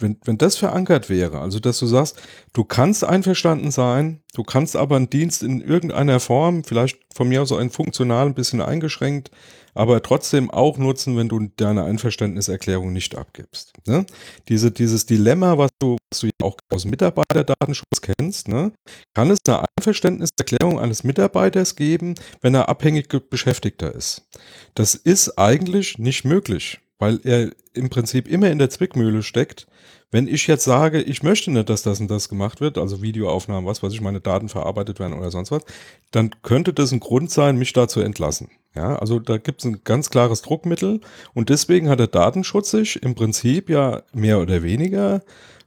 B: Wenn, wenn das verankert wäre, also dass du sagst, du kannst einverstanden sein, du kannst aber einen Dienst in irgendeiner Form, vielleicht von mir aus auch ein funktional ein bisschen eingeschränkt, aber trotzdem auch nutzen, wenn du deine Einverständniserklärung nicht abgibst. Ne? Diese, dieses Dilemma, was du, was du ja auch aus Mitarbeiterdatenschutz kennst, ne? kann es eine Einverständniserklärung eines Mitarbeiters geben, wenn er abhängig Beschäftigter ist. Das ist eigentlich nicht möglich, weil er im Prinzip immer in der Zwickmühle steckt. Wenn ich jetzt sage, ich möchte nicht, dass das und das gemacht wird, also Videoaufnahmen, was weiß ich, meine Daten verarbeitet werden oder sonst was, dann könnte das ein Grund sein, mich da zu entlassen. Ja, also da gibt es ein ganz klares Druckmittel und deswegen hat der Datenschutz sich im Prinzip ja mehr oder weniger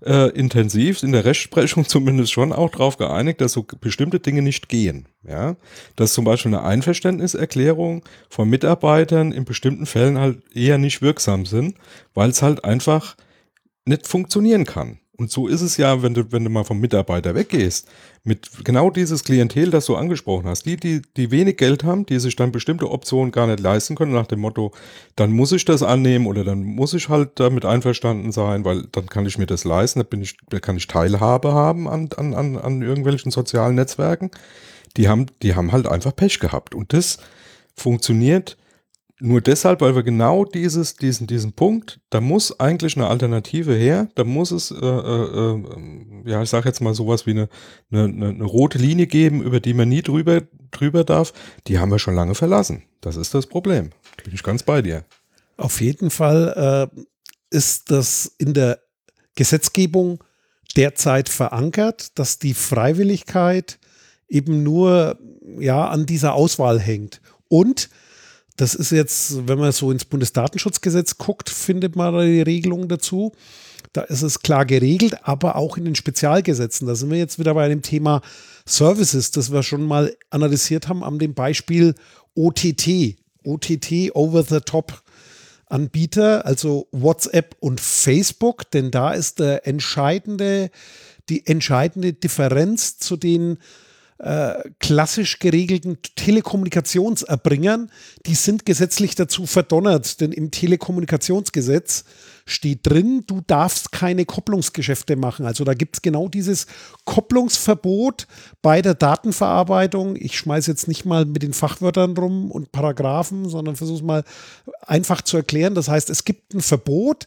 B: äh, intensiv in der Rechtsprechung [laughs] zumindest schon auch darauf geeinigt, dass so bestimmte Dinge nicht gehen. Ja, dass zum Beispiel eine Einverständniserklärung von Mitarbeitern in bestimmten Fällen halt eher nicht wirksam sind, weil es halt einfach nicht funktionieren kann. Und so ist es ja, wenn du, wenn du mal vom Mitarbeiter weggehst, mit genau dieses Klientel, das du angesprochen hast, die, die, die wenig Geld haben, die sich dann bestimmte Optionen gar nicht leisten können, nach dem Motto, dann muss ich das annehmen oder dann muss ich halt damit einverstanden sein, weil dann kann ich mir das leisten, dann bin ich, dann kann ich Teilhabe haben an, an, an, an irgendwelchen sozialen Netzwerken. Die haben, die haben halt einfach Pech gehabt. Und das funktioniert nur deshalb, weil wir genau dieses, diesen, diesen Punkt, da muss eigentlich eine Alternative her, da muss es, äh, äh, äh, ja, ich sage jetzt mal sowas wie eine, eine, eine, eine rote Linie geben, über die man nie drüber, drüber darf. Die haben wir schon lange verlassen. Das ist das Problem. Bin ich ganz bei dir.
A: Auf jeden Fall äh, ist das in der Gesetzgebung derzeit verankert, dass die Freiwilligkeit eben nur ja an dieser Auswahl hängt. Und das ist jetzt, wenn man so ins Bundesdatenschutzgesetz guckt, findet man die Regelung dazu. Da ist es klar geregelt, aber auch in den Spezialgesetzen. Da sind wir jetzt wieder bei dem Thema Services, das wir schon mal analysiert haben, an dem Beispiel OTT. OTT, Over the Top Anbieter, also WhatsApp und Facebook, denn da ist der entscheidende, die entscheidende Differenz zu den klassisch geregelten Telekommunikationserbringern, die sind gesetzlich dazu verdonnert, denn im Telekommunikationsgesetz steht drin, du darfst keine Kopplungsgeschäfte machen. Also da gibt es genau dieses Kopplungsverbot bei der Datenverarbeitung. Ich schmeiße jetzt nicht mal mit den Fachwörtern rum und Paragraphen, sondern versuche es mal einfach zu erklären. Das heißt, es gibt ein Verbot,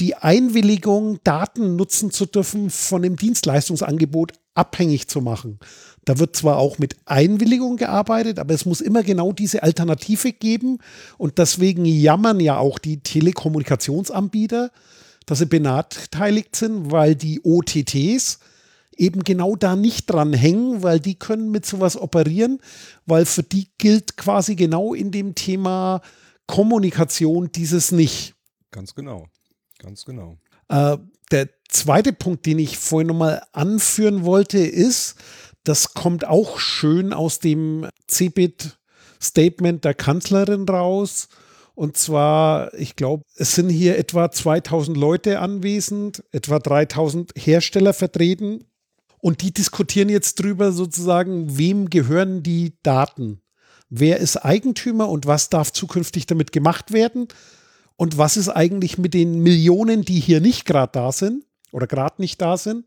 A: die Einwilligung, Daten nutzen zu dürfen, von dem Dienstleistungsangebot abhängig zu machen. Da wird zwar auch mit Einwilligung gearbeitet, aber es muss immer genau diese Alternative geben. Und deswegen jammern ja auch die Telekommunikationsanbieter, dass sie benachteiligt sind, weil die OTTs eben genau da nicht dran hängen, weil die können mit sowas operieren, weil für die gilt quasi genau in dem Thema Kommunikation dieses nicht.
B: Ganz genau, ganz genau.
A: Äh, der zweite Punkt, den ich vorhin nochmal anführen wollte, ist, das kommt auch schön aus dem CeBIT-Statement der Kanzlerin raus. Und zwar, ich glaube, es sind hier etwa 2000 Leute anwesend, etwa 3000 Hersteller vertreten. Und die diskutieren jetzt drüber sozusagen, wem gehören die Daten? Wer ist Eigentümer und was darf zukünftig damit gemacht werden? Und was ist eigentlich mit den Millionen, die hier nicht gerade da sind oder gerade nicht da sind?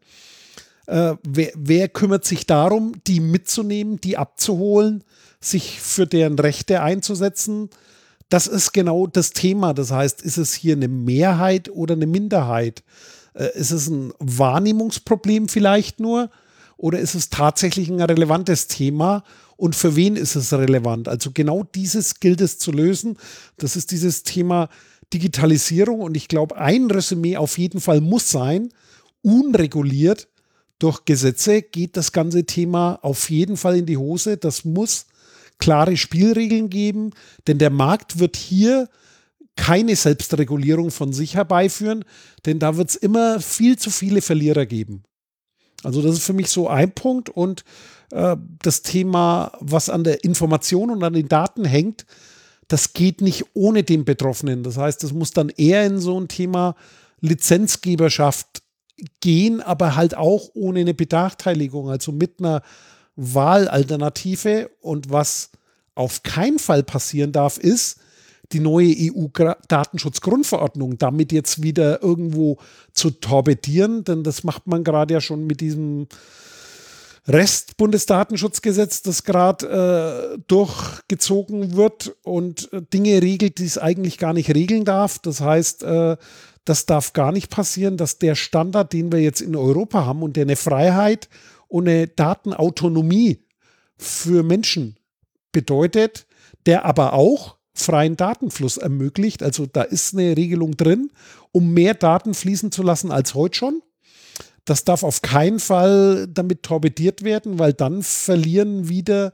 A: Äh, wer, wer, kümmert sich darum, die mitzunehmen, die abzuholen, sich für deren Rechte einzusetzen? Das ist genau das Thema. Das heißt, ist es hier eine Mehrheit oder eine Minderheit? Äh, ist es ein Wahrnehmungsproblem vielleicht nur? Oder ist es tatsächlich ein relevantes Thema? Und für wen ist es relevant? Also genau dieses gilt es zu lösen. Das ist dieses Thema Digitalisierung. Und ich glaube, ein Resümee auf jeden Fall muss sein, unreguliert durch Gesetze geht das ganze Thema auf jeden Fall in die Hose. Das muss klare Spielregeln geben, denn der Markt wird hier keine Selbstregulierung von sich herbeiführen, denn da wird es immer viel zu viele Verlierer geben. Also das ist für mich so ein Punkt und äh, das Thema, was an der Information und an den Daten hängt, das geht nicht ohne den Betroffenen. Das heißt, es muss dann eher in so ein Thema Lizenzgeberschaft gehen, aber halt auch ohne eine Benachteiligung, also mit einer Wahlalternative. Und was auf keinen Fall passieren darf, ist, die neue EU-Datenschutzgrundverordnung damit jetzt wieder irgendwo zu torpedieren, denn das macht man gerade ja schon mit diesem Rest-Bundesdatenschutzgesetz, das gerade äh, durchgezogen wird und äh, Dinge regelt, die es eigentlich gar nicht regeln darf. Das heißt, äh, das darf gar nicht passieren, dass der Standard, den wir jetzt in Europa haben und der eine Freiheit und eine Datenautonomie für Menschen bedeutet, der aber auch freien Datenfluss ermöglicht. Also da ist eine Regelung drin, um mehr Daten fließen zu lassen als heute schon. Das darf auf keinen Fall damit torpediert werden, weil dann verlieren wieder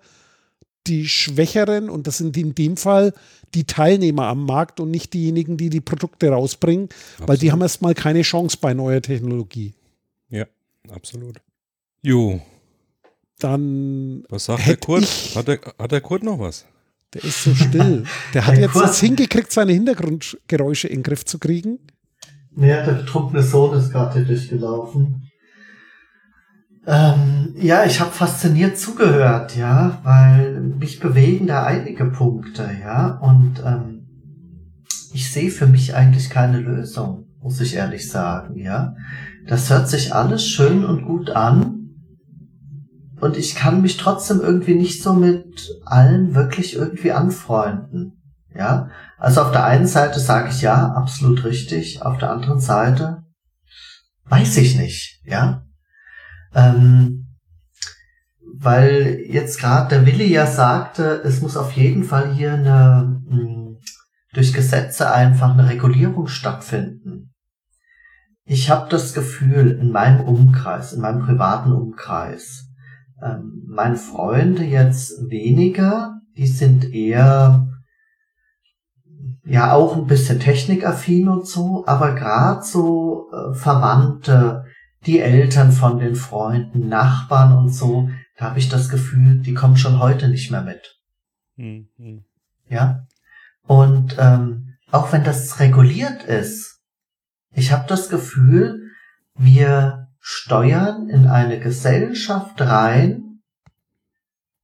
A: die Schwächeren, und das sind in dem Fall die Teilnehmer am Markt und nicht diejenigen, die die Produkte rausbringen, absolut. weil die haben erstmal keine Chance bei neuer Technologie.
B: Ja, absolut. Jo.
A: Dann.
B: Was sagt der Kurt? Hat der, hat der Kurt noch was?
A: Der ist so still. [laughs] Der hat jetzt es hingekriegt, seine Hintergrundgeräusche in den Griff zu kriegen.
C: Ja, der betrunkene Sohn ist gerade hier durchgelaufen. Ähm, ja, ich habe fasziniert zugehört, ja, weil mich bewegen da einige Punkte, ja, und ähm, ich sehe für mich eigentlich keine Lösung, muss ich ehrlich sagen, ja. Das hört sich alles schön und gut an und ich kann mich trotzdem irgendwie nicht so mit allen wirklich irgendwie anfreunden, ja. Also auf der einen Seite sage ich ja, absolut richtig, auf der anderen Seite weiß ich nicht, ja. Ähm, weil jetzt gerade der Willi ja sagte, es muss auf jeden Fall hier eine hm, durch Gesetze einfach eine Regulierung stattfinden. Ich habe das Gefühl in meinem Umkreis, in meinem privaten Umkreis, ähm, meine Freunde jetzt weniger, die sind eher ja auch ein bisschen technikaffin und so, aber gerade so äh, Verwandte, die Eltern von den Freunden, Nachbarn und so, da habe ich das Gefühl, die kommen schon heute nicht mehr mit. Mhm. Ja. Und ähm, auch wenn das reguliert ist, ich habe das Gefühl, wir steuern in eine Gesellschaft rein,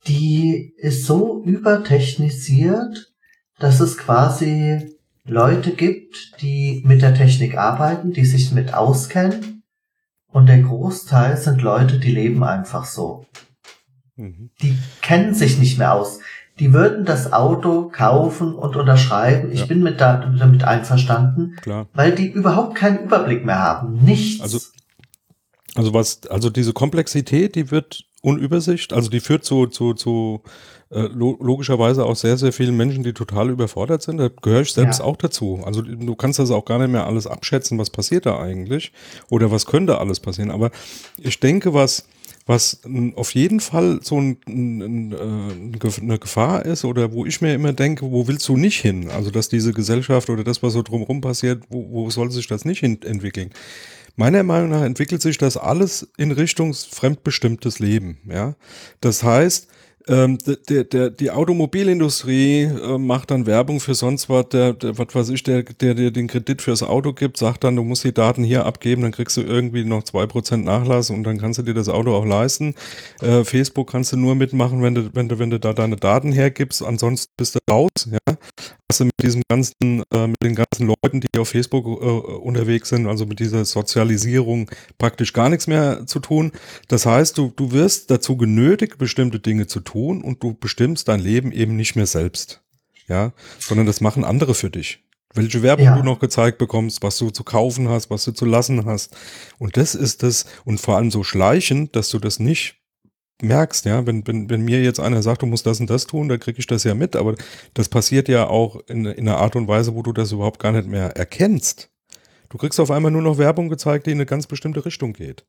C: die ist so übertechnisiert, dass es quasi Leute gibt, die mit der Technik arbeiten, die sich mit auskennen. Und der Großteil sind Leute, die leben einfach so. Mhm. Die kennen sich nicht mehr aus. Die würden das Auto kaufen und unterschreiben. Ich ja. bin mit da, damit einverstanden,
B: Klar.
C: weil die überhaupt keinen Überblick mehr haben. Nichts.
B: Also, also was, also diese Komplexität, die wird Unübersicht, also die führt zu, zu, zu äh, logischerweise auch sehr, sehr vielen Menschen, die total überfordert sind. Da gehöre ich selbst ja. auch dazu. Also du kannst das auch gar nicht mehr alles abschätzen, was passiert da eigentlich oder was könnte alles passieren. Aber ich denke, was, was auf jeden Fall so ein, ein, äh, eine Gefahr ist oder wo ich mir immer denke, wo willst du nicht hin? Also dass diese Gesellschaft oder das, was so drumherum passiert, wo, wo soll sich das nicht entwickeln? Meiner Meinung nach entwickelt sich das alles in Richtung fremdbestimmtes Leben. Ja, das heißt, ähm, der, der, die Automobilindustrie äh, macht dann Werbung für sonst was, der, der, was weiß ich, der, der dir den Kredit fürs Auto gibt, sagt dann, du musst die Daten hier abgeben, dann kriegst du irgendwie noch zwei Prozent Nachlass und dann kannst du dir das Auto auch leisten. Äh, Facebook kannst du nur mitmachen, wenn du, wenn du, wenn du da deine Daten hergibst, ansonsten bist du raus, ja. Also mit diesem ganzen, äh, mit den ganzen Leuten, die auf Facebook äh, unterwegs sind, also mit dieser Sozialisierung praktisch gar nichts mehr zu tun. Das heißt, du, du wirst dazu genötigt, bestimmte Dinge zu tun und du bestimmst dein Leben eben nicht mehr selbst. Ja, sondern das machen andere für dich. Welche Werbung ja. du noch gezeigt bekommst, was du zu kaufen hast, was du zu lassen hast. Und das ist das, und vor allem so schleichend, dass du das nicht merkst, ja, wenn, wenn, wenn mir jetzt einer sagt, du musst das und das tun, dann kriege ich das ja mit, aber das passiert ja auch in, in einer Art und Weise, wo du das überhaupt gar nicht mehr erkennst. Du kriegst auf einmal nur noch Werbung gezeigt, die in eine ganz bestimmte Richtung geht.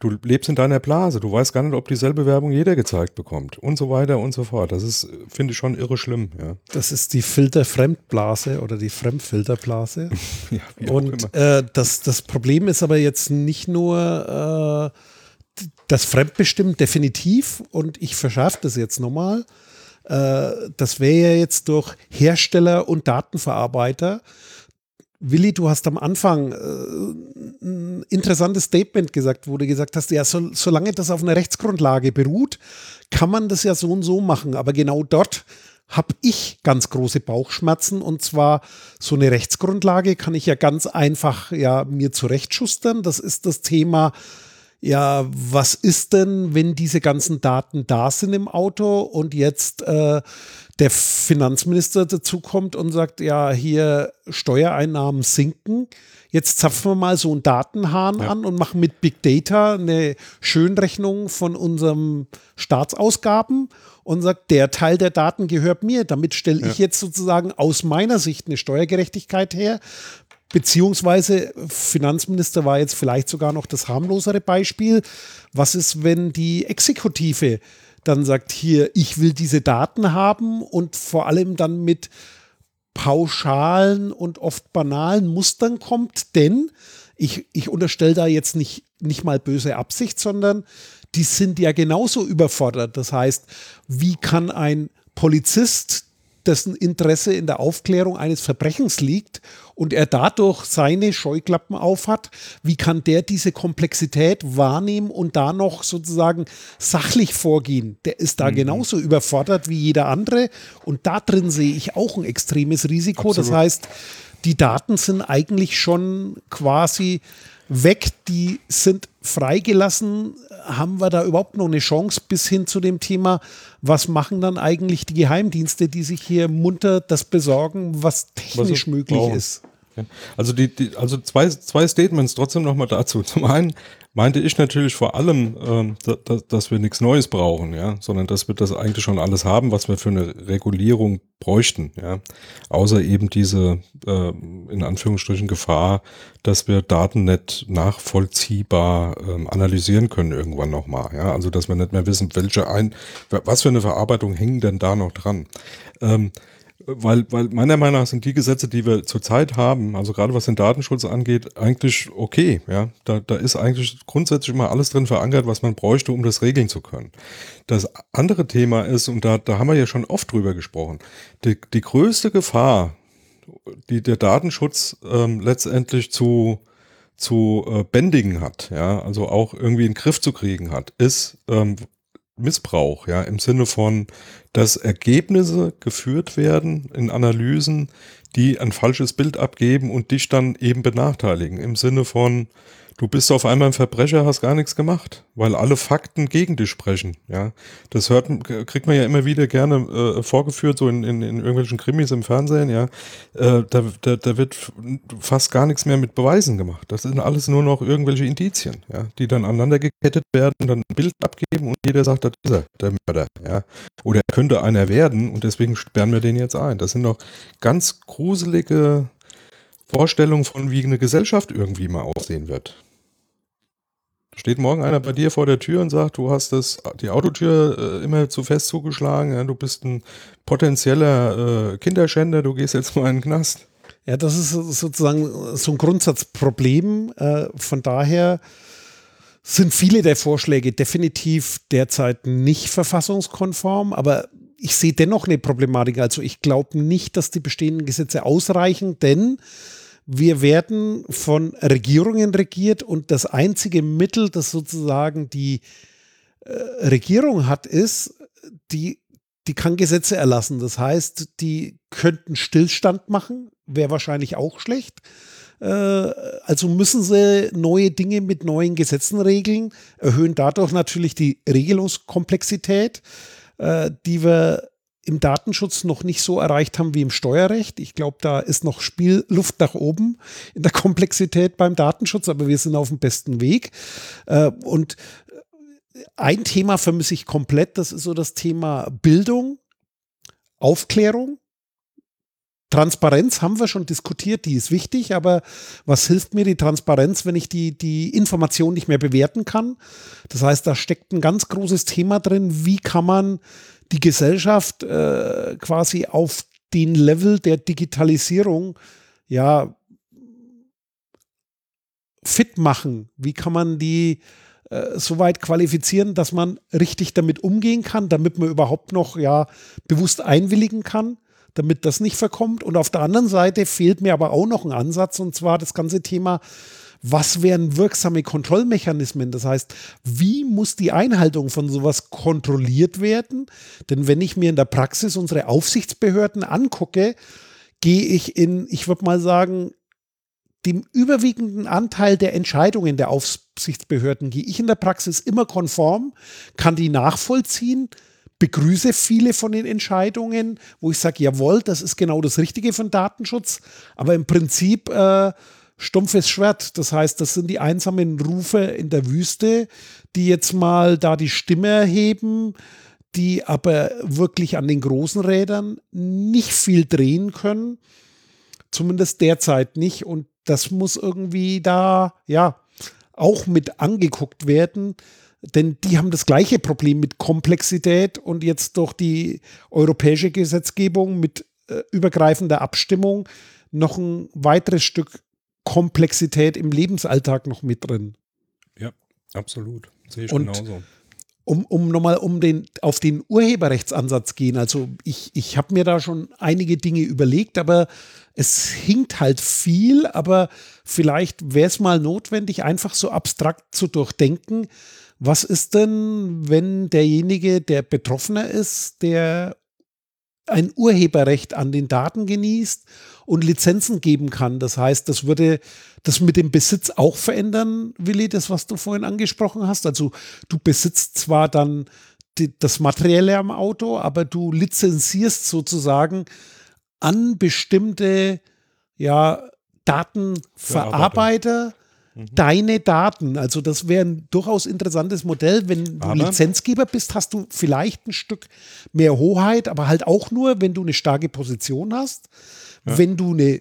B: Du lebst in deiner Blase, du weißt gar nicht, ob dieselbe Werbung jeder gezeigt bekommt und so weiter und so fort. Das ist, finde ich, schon irre schlimm. Ja.
A: Das ist die Filterfremdblase oder die Fremdfilterblase. [laughs] ja, und äh, das, das Problem ist aber jetzt nicht nur äh, das Fremdbestimmen definitiv und ich verschärfe das jetzt nochmal. Äh, das wäre ja jetzt durch Hersteller und Datenverarbeiter Willi, du hast am Anfang äh, ein interessantes Statement gesagt, wo du gesagt hast, ja, so, solange das auf einer Rechtsgrundlage beruht, kann man das ja so und so machen. Aber genau dort habe ich ganz große Bauchschmerzen und zwar so eine Rechtsgrundlage kann ich ja ganz einfach ja mir zurechtschustern. Das ist das Thema ja, was ist denn, wenn diese ganzen Daten da sind im Auto und jetzt äh, der Finanzminister dazukommt und sagt, ja, hier Steuereinnahmen sinken. Jetzt zapfen wir mal so einen Datenhahn ja. an und machen mit Big Data eine Schönrechnung von unseren Staatsausgaben und sagt, der Teil der Daten gehört mir. Damit stelle ich jetzt sozusagen aus meiner Sicht eine Steuergerechtigkeit her. Beziehungsweise Finanzminister war jetzt vielleicht sogar noch das harmlosere Beispiel. Was ist, wenn die Exekutive dann sagt, hier, ich will diese Daten haben und vor allem dann mit pauschalen und oft banalen Mustern kommt, denn ich, ich unterstelle da jetzt nicht, nicht mal böse Absicht, sondern die sind ja genauso überfordert. Das heißt, wie kann ein Polizist dessen Interesse in der Aufklärung eines Verbrechens liegt und er dadurch seine Scheuklappen aufhat, wie kann der diese Komplexität wahrnehmen und da noch sozusagen sachlich vorgehen? Der ist da mhm. genauso überfordert wie jeder andere und da drin sehe ich auch ein extremes Risiko. Absolut. Das heißt, die Daten sind eigentlich schon quasi weg, die sind freigelassen. Haben wir da überhaupt noch eine Chance bis hin zu dem Thema, was machen dann eigentlich die Geheimdienste, die sich hier munter das besorgen, was technisch was möglich brauchen. ist?
B: Also, die, die, also zwei, zwei Statements trotzdem nochmal dazu. Zum einen meinte ich natürlich vor allem, ähm, da, dass wir nichts Neues brauchen, ja, sondern dass wir das eigentlich schon alles haben, was wir für eine Regulierung bräuchten, ja. Außer eben diese äh, in Anführungsstrichen Gefahr, dass wir Daten nicht nachvollziehbar ähm, analysieren können irgendwann nochmal, ja. Also dass wir nicht mehr wissen, welche ein, was für eine Verarbeitung hängen denn da noch dran. Ähm, weil, weil meiner Meinung nach sind die Gesetze, die wir zurzeit haben, also gerade was den Datenschutz angeht, eigentlich okay. Ja, da, da ist eigentlich grundsätzlich immer alles drin verankert, was man bräuchte, um das regeln zu können. Das andere Thema ist, und da, da haben wir ja schon oft drüber gesprochen, die, die größte Gefahr, die der Datenschutz ähm, letztendlich zu zu äh, bändigen hat, ja, also auch irgendwie in den Griff zu kriegen hat, ist, ähm, Missbrauch, ja, im Sinne von, dass Ergebnisse geführt werden in Analysen, die ein falsches Bild abgeben und dich dann eben benachteiligen. Im Sinne von, du bist auf einmal ein Verbrecher, hast gar nichts gemacht, weil alle Fakten gegen dich sprechen. Ja, das hört, kriegt man ja immer wieder gerne äh, vorgeführt, so in, in, in irgendwelchen Krimis im Fernsehen. Ja, äh, da, da, da wird fast gar nichts mehr mit Beweisen gemacht. Das sind alles nur noch irgendwelche Indizien, ja, die dann aneinander gekettet werden, dann ein Bild abgeben und jeder sagt, das ist er, der Mörder. Ja, oder er könnte einer werden und deswegen sperren wir den jetzt ein. Das sind doch ganz gruselige Vorstellung von, wie eine Gesellschaft irgendwie mal aussehen wird. Steht morgen einer bei dir vor der Tür und sagt, du hast das, die Autotür äh, immer zu fest zugeschlagen, ja, du bist ein potenzieller äh, Kinderschänder, du gehst jetzt mal in den Knast.
A: Ja, das ist sozusagen so ein Grundsatzproblem. Äh, von daher sind viele der Vorschläge definitiv derzeit nicht verfassungskonform, aber ich sehe dennoch eine Problematik. Also ich glaube nicht, dass die bestehenden Gesetze ausreichen, denn wir werden von Regierungen regiert und das einzige Mittel, das sozusagen die äh, Regierung hat, ist, die, die kann Gesetze erlassen. Das heißt, die könnten Stillstand machen, wäre wahrscheinlich auch schlecht. Äh, also müssen sie neue Dinge mit neuen Gesetzen regeln, erhöhen dadurch natürlich die Regelungskomplexität, äh, die wir im Datenschutz noch nicht so erreicht haben wie im Steuerrecht. Ich glaube, da ist noch Spielluft nach oben in der Komplexität beim Datenschutz, aber wir sind auf dem besten Weg. Äh, und ein Thema vermisse ich komplett, das ist so das Thema Bildung, Aufklärung. Transparenz haben wir schon diskutiert, die ist wichtig, aber was hilft mir die Transparenz, wenn ich die, die Information nicht mehr bewerten kann? Das heißt, da steckt ein ganz großes Thema drin, wie kann man die Gesellschaft äh, quasi auf den Level der Digitalisierung ja fit machen? Wie kann man die äh, so weit qualifizieren, dass man richtig damit umgehen kann, damit man überhaupt noch ja bewusst einwilligen kann? Damit das nicht verkommt. Und auf der anderen Seite fehlt mir aber auch noch ein Ansatz, und zwar das ganze Thema was wären wirksame Kontrollmechanismen? Das heißt, wie muss die Einhaltung von sowas kontrolliert werden? Denn wenn ich mir in der Praxis unsere Aufsichtsbehörden angucke, gehe ich in, ich würde mal sagen, dem überwiegenden Anteil der Entscheidungen der Aufsichtsbehörden gehe ich in der Praxis immer konform, kann die nachvollziehen, begrüße viele von den Entscheidungen, wo ich sage, jawohl, das ist genau das Richtige von Datenschutz, aber im Prinzip äh, stumpfes Schwert. Das heißt, das sind die einsamen Rufe in der Wüste, die jetzt mal da die Stimme erheben, die aber wirklich an den großen Rädern nicht viel drehen können. Zumindest derzeit nicht. Und das muss irgendwie da, ja, auch mit angeguckt werden. Denn die haben das gleiche Problem mit Komplexität und jetzt durch die europäische Gesetzgebung mit äh, übergreifender Abstimmung noch ein weiteres Stück Komplexität im Lebensalltag noch mit drin.
B: Ja, absolut.
A: Sehe ich Und genauso. Um, um nochmal um den, auf den Urheberrechtsansatz gehen, also ich, ich habe mir da schon einige Dinge überlegt, aber es hinkt halt viel, aber vielleicht wäre es mal notwendig, einfach so abstrakt zu durchdenken, was ist denn, wenn derjenige, der Betroffener ist, der ein Urheberrecht an den Daten genießt und Lizenzen geben kann. Das heißt, das würde das mit dem Besitz auch verändern, Willi, das, was du vorhin angesprochen hast. Also du besitzt zwar dann die, das Materielle am Auto, aber du lizenzierst sozusagen an bestimmte ja, Datenverarbeiter Mhm. deine Daten. Also das wäre ein durchaus interessantes Modell. Wenn du aber Lizenzgeber bist, hast du vielleicht ein Stück mehr Hoheit, aber halt auch nur, wenn du eine starke Position hast, ja. wenn du eine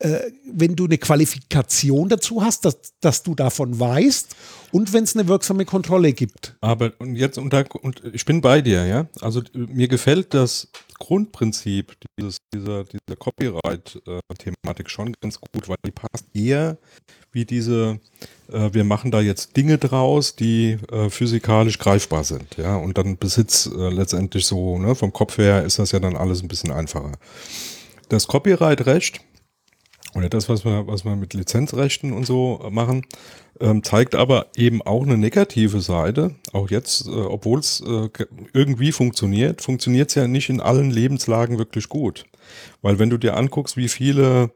A: äh, wenn du eine Qualifikation dazu hast, dass, dass du davon weißt und wenn es eine wirksame Kontrolle gibt.
B: Aber und jetzt und, da, und ich bin bei dir, ja. Also mir gefällt das Grundprinzip dieses, dieser, dieser Copyright-Thematik schon ganz gut, weil die passt eher wie diese, äh, wir machen da jetzt Dinge draus, die äh, physikalisch greifbar sind, ja, und dann Besitz äh, letztendlich so, ne, vom Kopf her ist das ja dann alles ein bisschen einfacher. Das Copyright-Recht oder das, was wir, was wir mit Lizenzrechten und so machen, ähm, zeigt aber eben auch eine negative Seite. Auch jetzt, äh, obwohl es äh, irgendwie funktioniert, funktioniert es ja nicht in allen Lebenslagen wirklich gut. Weil wenn du dir anguckst, wie viele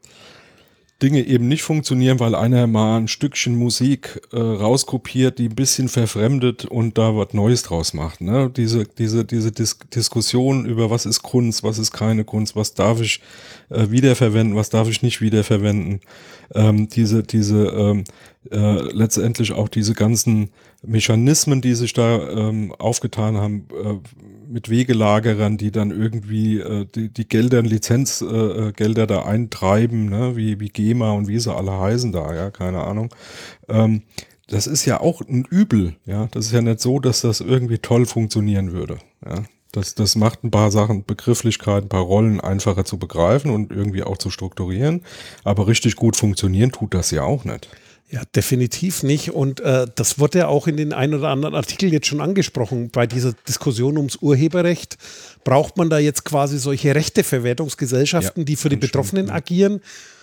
B: Dinge eben nicht funktionieren, weil einer mal ein Stückchen Musik äh, rauskopiert, die ein bisschen verfremdet und da was Neues draus macht. Ne? Diese, diese, diese Dis Diskussion über was ist Kunst, was ist keine Kunst, was darf ich äh, wiederverwenden, was darf ich nicht wiederverwenden. Ähm, diese, diese ähm, äh, letztendlich auch diese ganzen Mechanismen, die sich da ähm, aufgetan haben, äh, mit Wegelagerern, die dann irgendwie äh, die, die Gelder, Lizenzgelder äh, da eintreiben, ne? wie, wie GEMA und wie sie alle heißen da, ja, keine Ahnung. Ähm, das ist ja auch ein Übel, ja. Das ist ja nicht so, dass das irgendwie toll funktionieren würde. Ja. Das, das macht ein paar Sachen, Begrifflichkeiten, ein paar Rollen einfacher zu begreifen und irgendwie auch zu strukturieren. Aber richtig gut funktionieren tut das ja auch nicht.
A: Ja, definitiv nicht. Und äh, das wurde ja auch in den ein oder anderen Artikeln jetzt schon angesprochen. Bei dieser Diskussion ums Urheberrecht braucht man da jetzt quasi solche Rechteverwertungsgesellschaften, ja, die für die Betroffenen stimmt, agieren.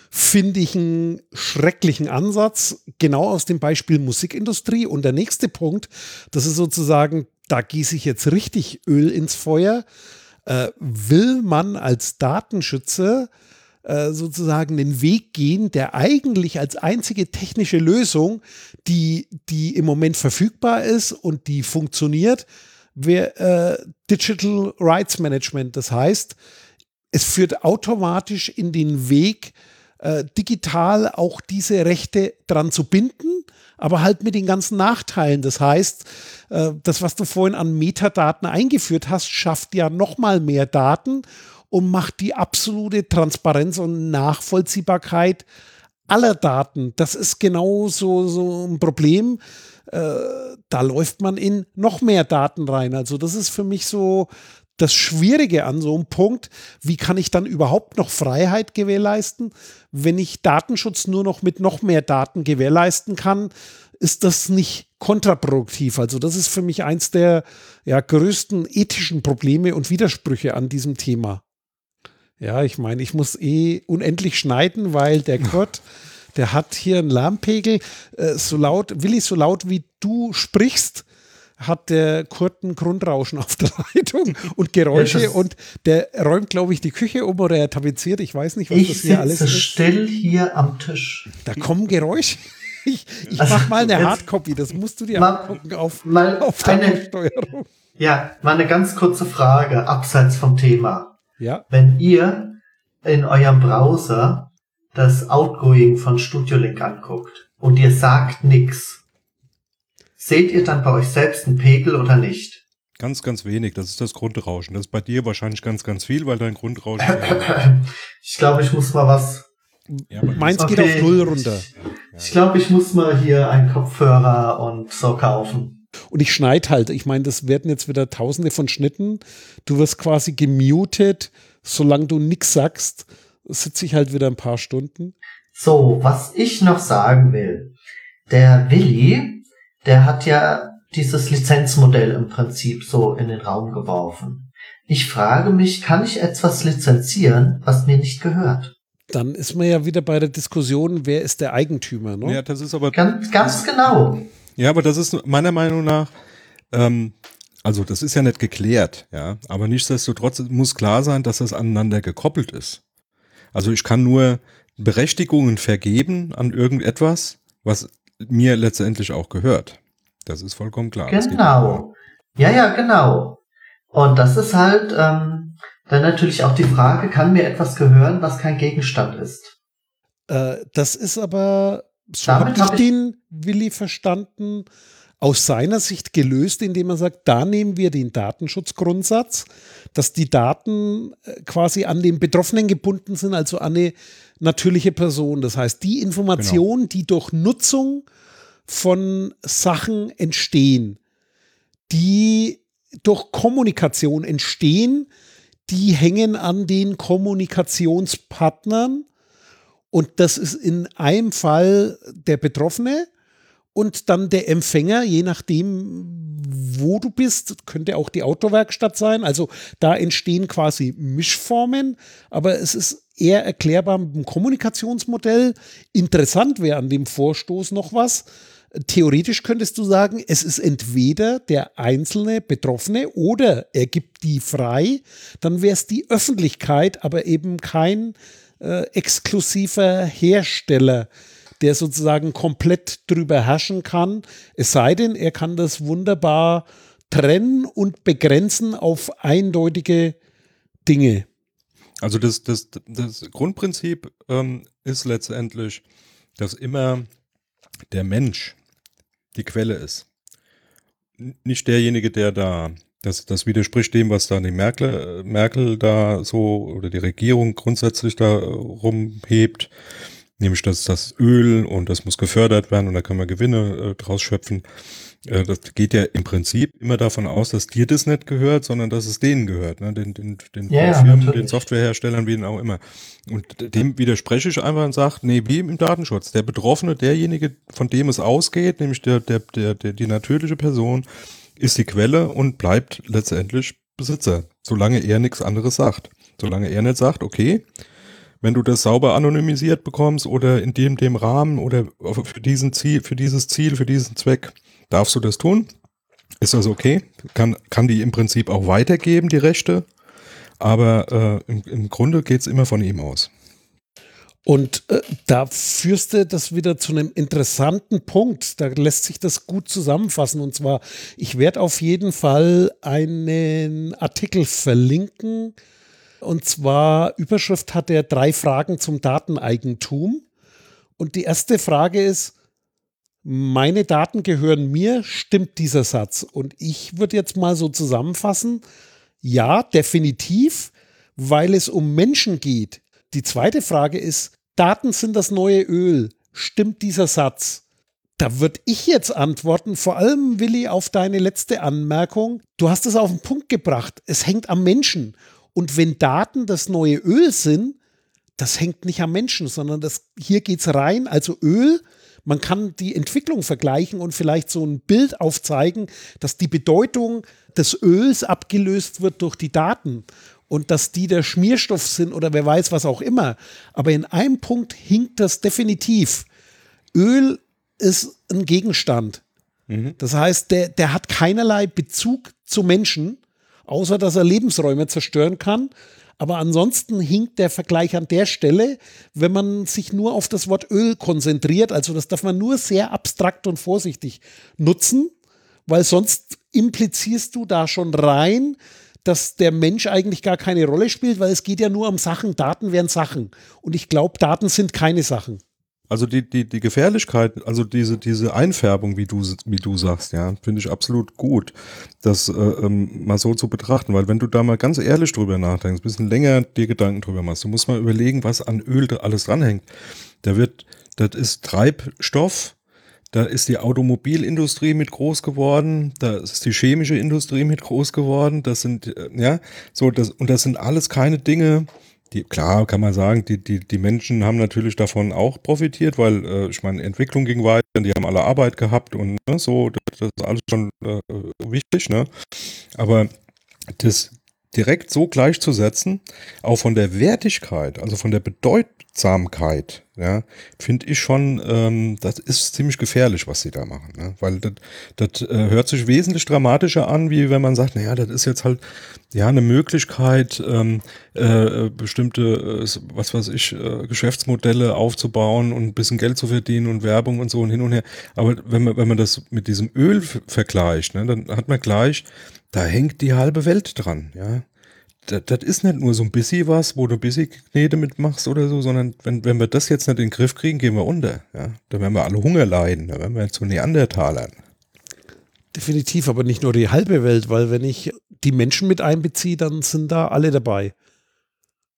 A: Finde ich einen schrecklichen Ansatz, genau aus dem Beispiel Musikindustrie. Und der nächste Punkt, das ist sozusagen, da gieße ich jetzt richtig Öl ins Feuer. Äh, will man als Datenschützer äh, sozusagen den Weg gehen, der eigentlich als einzige technische Lösung, die, die im Moment verfügbar ist und die funktioniert, wäre äh, Digital Rights Management. Das heißt, es führt automatisch in den Weg, äh, digital auch diese Rechte dran zu binden, aber halt mit den ganzen Nachteilen. Das heißt, äh, das, was du vorhin an Metadaten eingeführt hast, schafft ja noch mal mehr Daten und macht die absolute Transparenz und Nachvollziehbarkeit aller Daten. Das ist genau so, ein Problem. Äh, da läuft man in noch mehr Daten rein. Also das ist für mich so das Schwierige an so einem Punkt. Wie kann ich dann überhaupt noch Freiheit gewährleisten, wenn ich Datenschutz nur noch mit noch mehr Daten gewährleisten kann? Ist das nicht kontraproduktiv? Also das ist für mich eins der ja, größten ethischen Probleme und Widersprüche an diesem Thema. Ja, ich meine, ich muss eh unendlich schneiden, weil der Kurt, der hat hier einen Lärmpegel. Äh, so laut, Willi, so laut wie du sprichst, hat der Kurt ein Grundrauschen auf der [laughs] Leitung und Geräusche ja, und der räumt, glaube ich, die Küche um oder er tapeziert. Ich weiß nicht, was das hier alles ist.
C: Ich still hier am Tisch.
A: Da kommen Geräusche. [laughs] Ich, ich also, mach mal eine Hardcopy, das musst du dir mal, angucken auf,
C: mal auf eine, Steuerung. Ja, mal eine ganz kurze Frage, abseits vom Thema. Ja. Wenn ihr in eurem Browser das Outgoing von Studio Link anguckt und ihr sagt nix, seht ihr dann bei euch selbst einen Pegel oder nicht?
B: Ganz, ganz wenig. Das ist das Grundrauschen. Das ist bei dir wahrscheinlich ganz, ganz viel, weil dein Grundrauschen. [laughs]
C: ich glaube, ich muss mal was.
A: Ja, Meins okay. geht auf Null runter.
C: Ich, ich glaube, ich muss mal hier einen Kopfhörer und so kaufen.
A: Und ich schneide halt. Ich meine, das werden jetzt wieder tausende von Schnitten. Du wirst quasi gemutet. Solange du nichts sagst, sitze ich halt wieder ein paar Stunden.
C: So, was ich noch sagen will. Der Willi, der hat ja dieses Lizenzmodell im Prinzip so in den Raum geworfen. Ich frage mich, kann ich etwas lizenzieren, was mir nicht gehört?
A: Dann ist man ja wieder bei der Diskussion, wer ist der Eigentümer, ne?
B: Ja, das ist aber.
C: Ganz, ganz genau.
B: Ja, aber das ist meiner Meinung nach, ähm, also das ist ja nicht geklärt, ja, aber nichtsdestotrotz muss klar sein, dass das aneinander gekoppelt ist. Also ich kann nur Berechtigungen vergeben an irgendetwas, was mir letztendlich auch gehört. Das ist vollkommen klar.
C: Genau. Ja, ja, genau. Und das ist halt ähm, dann natürlich auch die Frage, kann mir etwas gehören, was kein Gegenstand ist?
A: Äh, das ist aber so habe ich, hab ich den Willi verstanden, aus seiner Sicht gelöst, indem er sagt, da nehmen wir den Datenschutzgrundsatz, dass die Daten äh, quasi an den Betroffenen gebunden sind, also an eine natürliche Person. Das heißt, die Informationen, genau. die durch Nutzung von Sachen entstehen, die durch Kommunikation entstehen, die hängen an den Kommunikationspartnern und das ist in einem Fall der Betroffene und dann der Empfänger, je nachdem, wo du bist, könnte auch die Autowerkstatt sein. Also da entstehen quasi Mischformen, aber es ist eher erklärbar mit dem Kommunikationsmodell. Interessant wäre an dem Vorstoß noch was. Theoretisch könntest du sagen, es ist entweder der einzelne Betroffene oder er gibt die frei, dann wäre es die Öffentlichkeit, aber eben kein äh, exklusiver Hersteller, der sozusagen komplett drüber herrschen kann. Es sei denn, er kann das wunderbar trennen und begrenzen auf eindeutige Dinge.
B: Also das, das, das Grundprinzip ähm, ist letztendlich, dass immer der Mensch die Quelle ist. Nicht derjenige, der da, das, das widerspricht dem, was da die Merkel, Merkel da so oder die Regierung grundsätzlich da rumhebt, nämlich dass das Öl und das muss gefördert werden und da kann man Gewinne äh, draus schöpfen. Äh, das geht ja im Prinzip immer davon aus, dass dir das nicht gehört, sondern dass es denen gehört, ne? den, den, den
C: ja,
B: Firmen,
C: natürlich.
B: den Softwareherstellern, wie auch immer. Und dem widerspreche ich einfach und sage, nee, wie im Datenschutz. Der Betroffene, derjenige, von dem es ausgeht, nämlich der, der, der, der, die natürliche Person, ist die Quelle und bleibt letztendlich Besitzer, solange er nichts anderes sagt. Solange er nicht sagt, okay, wenn du das sauber anonymisiert bekommst oder in dem, dem Rahmen oder für diesen Ziel, für dieses Ziel, für diesen Zweck, darfst du das tun? Ist das okay? Kann, kann die im Prinzip auch weitergeben, die Rechte? Aber äh, im, im Grunde geht es immer von ihm aus.
A: Und äh, da führst du das wieder zu einem interessanten Punkt. Da lässt sich das gut zusammenfassen. Und zwar, ich werde auf jeden Fall einen Artikel verlinken. Und zwar, Überschrift hat er drei Fragen zum Dateneigentum. Und die erste Frage ist, meine Daten gehören mir, stimmt dieser Satz? Und ich würde jetzt mal so zusammenfassen, ja, definitiv, weil es um Menschen geht. Die zweite Frage ist, Daten sind das neue Öl. Stimmt dieser Satz? Da würde ich jetzt antworten, vor allem Willi auf deine letzte Anmerkung. Du hast es auf den Punkt gebracht. Es hängt am Menschen. Und wenn Daten das neue Öl sind, das hängt nicht am Menschen, sondern das, hier geht es rein, also Öl. Man kann die Entwicklung vergleichen und vielleicht so ein Bild aufzeigen, dass die Bedeutung des Öls abgelöst wird durch die Daten und dass die der Schmierstoff sind oder wer weiß was auch immer. Aber in einem Punkt hinkt das definitiv. Öl ist ein Gegenstand. Das heißt, der, der hat keinerlei Bezug zu Menschen, außer dass er Lebensräume zerstören kann. Aber ansonsten hinkt der Vergleich an der Stelle, wenn man sich nur auf das Wort Öl konzentriert. Also das darf man nur sehr abstrakt und vorsichtig nutzen, weil sonst implizierst du da schon rein, dass der Mensch eigentlich gar keine Rolle spielt, weil es geht ja nur um Sachen. Daten wären Sachen. Und ich glaube, Daten sind keine Sachen.
B: Also die, die, die Gefährlichkeit, also diese, diese Einfärbung, wie du, wie du sagst, ja, finde ich absolut gut, das äh, ähm, mal so zu betrachten, weil wenn du da mal ganz ehrlich drüber nachdenkst, ein bisschen länger dir Gedanken drüber machst, du musst mal überlegen, was an Öl da alles dranhängt. Da wird, das ist Treibstoff, da ist die Automobilindustrie mit groß geworden, da ist die chemische Industrie mit groß geworden, das sind, äh, ja, so, das, und das sind alles keine Dinge, die, klar kann man sagen, die, die, die Menschen haben natürlich davon auch profitiert, weil äh, ich meine, Entwicklung ging weiter, die haben alle Arbeit gehabt und ne, so, das, das ist alles schon äh, wichtig, ne? Aber das direkt so gleichzusetzen, auch von der Wertigkeit, also von der Bedeutsamkeit, ja, finde ich schon, ähm, das ist ziemlich gefährlich, was sie da machen, ne? weil das, äh, hört sich wesentlich dramatischer an, wie wenn man sagt, naja, das ist jetzt halt ja eine Möglichkeit, ähm, äh, bestimmte, äh, was weiß ich, äh, Geschäftsmodelle aufzubauen und ein bisschen Geld zu verdienen und Werbung und so und hin und her. Aber wenn man, wenn man das mit diesem Öl vergleicht, ne, dann hat man gleich, da hängt die halbe Welt dran, ja. Das, das ist nicht nur so ein bisschen was, wo du ein bisschen Knete mitmachst oder so, sondern wenn, wenn wir das jetzt nicht in den Griff kriegen, gehen wir unter, ja. Da werden wir alle Hunger leiden, da werden wir zu Neandertalern.
A: Definitiv, aber nicht nur die halbe Welt, weil wenn ich die Menschen mit einbeziehe, dann sind da alle dabei.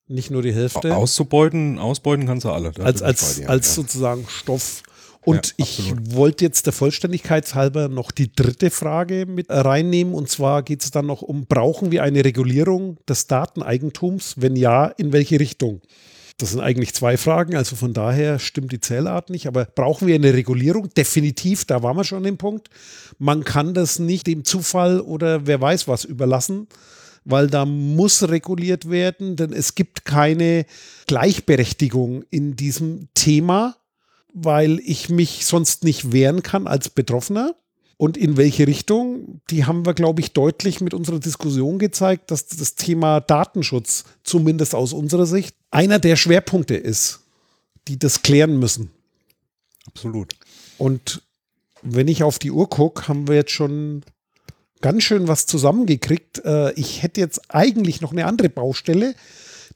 A: Nicht nur die Hälfte.
B: Auszubeuten, ausbeuten kannst du alle.
A: Als, als,
B: dir,
A: als
B: ja.
A: sozusagen Stoff. Und
B: Ja,
A: ich wollte jetzt der Vollständigkeit halber noch die dritte Frage mit reinnehmen. Und zwar geht es dann noch um, brauchen wir eine Regulierung des Dateneigentums? Wenn ja, in welche Richtung? Das sind eigentlich zwei Fragen, also von daher stimmt die Zählart nicht. Aber brauchen wir eine Regulierung? Definitiv, da waren wir schon im Punkt. Man kann das nicht dem Zufall oder wer weiß was überlassen, weil da muss reguliert werden, denn es gibt keine Gleichberechtigung in diesem Thema, weil ich mich sonst nicht wehren kann als Betroffener. Und in welche Richtung, die haben wir, glaube ich, deutlich mit unserer Diskussion gezeigt, dass das Thema Datenschutz, zumindest aus unserer Sicht, einer der Schwerpunkte ist, die das klären müssen.
B: Absolut.
A: Und wenn ich auf die Uhr gucke, haben wir jetzt schon ganz schön was zusammengekriegt. Äh, ich hätte jetzt eigentlich noch eine andere Baustelle,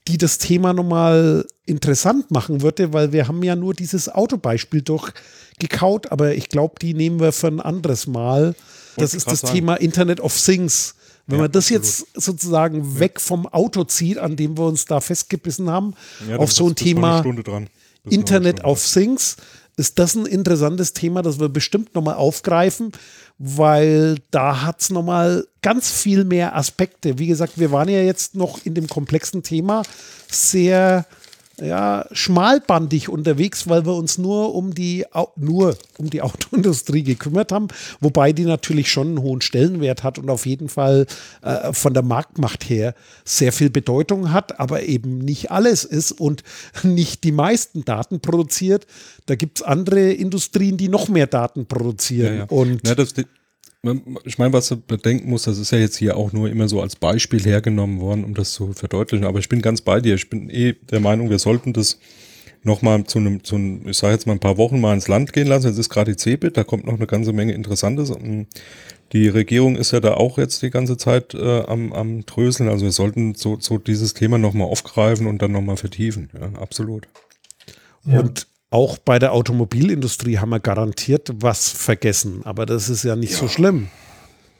A: die das Thema nochmal interessant machen würde, weil wir haben ja nur dieses Autobeispiel durchgekaut, aber ich glaube, die nehmen wir für ein anderes Mal. Das ist das sagen. Thema Internet of Things. Wenn ja, man das absolut. jetzt sozusagen ja. weg vom Auto zieht, an dem wir uns da festgebissen haben, ja, auf so ein Thema Internet of Things, ist das ein interessantes Thema, das wir bestimmt nochmal aufgreifen, weil da hat es nochmal ganz viel mehr Aspekte. Wie gesagt, wir waren ja jetzt noch in dem komplexen Thema sehr ja, schmalbandig unterwegs, weil wir uns nur um die, nur um die [laughs] Autoindustrie gekümmert haben, wobei die natürlich schon einen hohen Stellenwert hat und auf jeden Fall äh, von der Marktmacht her sehr viel Bedeutung hat, aber eben nicht alles ist und [laughs] nicht die meisten Daten produziert. Da gibt es andere Industrien, die noch mehr Daten produzieren. Ja, ja. Und
B: ja, das, ich meine, was du bedenken musst, das ist ja jetzt hier auch nur immer so als Beispiel hergenommen worden, um das zu verdeutlichen. Aber ich bin ganz bei dir. Ich bin eh der Meinung, wir sollten das nochmal zu einem, zu einem, ich sage jetzt mal ein paar Wochen mal ins Land gehen lassen. Jetzt ist gerade die CeBIT, da kommt noch eine ganze Menge Interessantes. Die Regierung ist ja da auch jetzt die ganze Zeit äh, am, am Tröseln. Also wir sollten so, so dieses Thema nochmal aufgreifen und dann nochmal vertiefen. Ja, absolut.
A: Ja. Und auch bei der Automobilindustrie haben wir garantiert was vergessen, aber das ist ja nicht ja. so schlimm,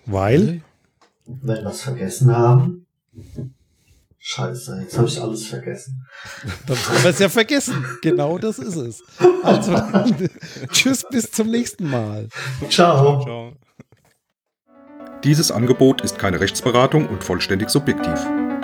A: weil.
C: Wenn wir es vergessen haben. Scheiße, jetzt habe ich alles vergessen.
A: Dann haben wir es ja vergessen. Genau das ist es. Also, [laughs] tschüss, bis zum nächsten Mal.
C: Ciao. Ciao.
D: Dieses Angebot ist keine Rechtsberatung und vollständig subjektiv.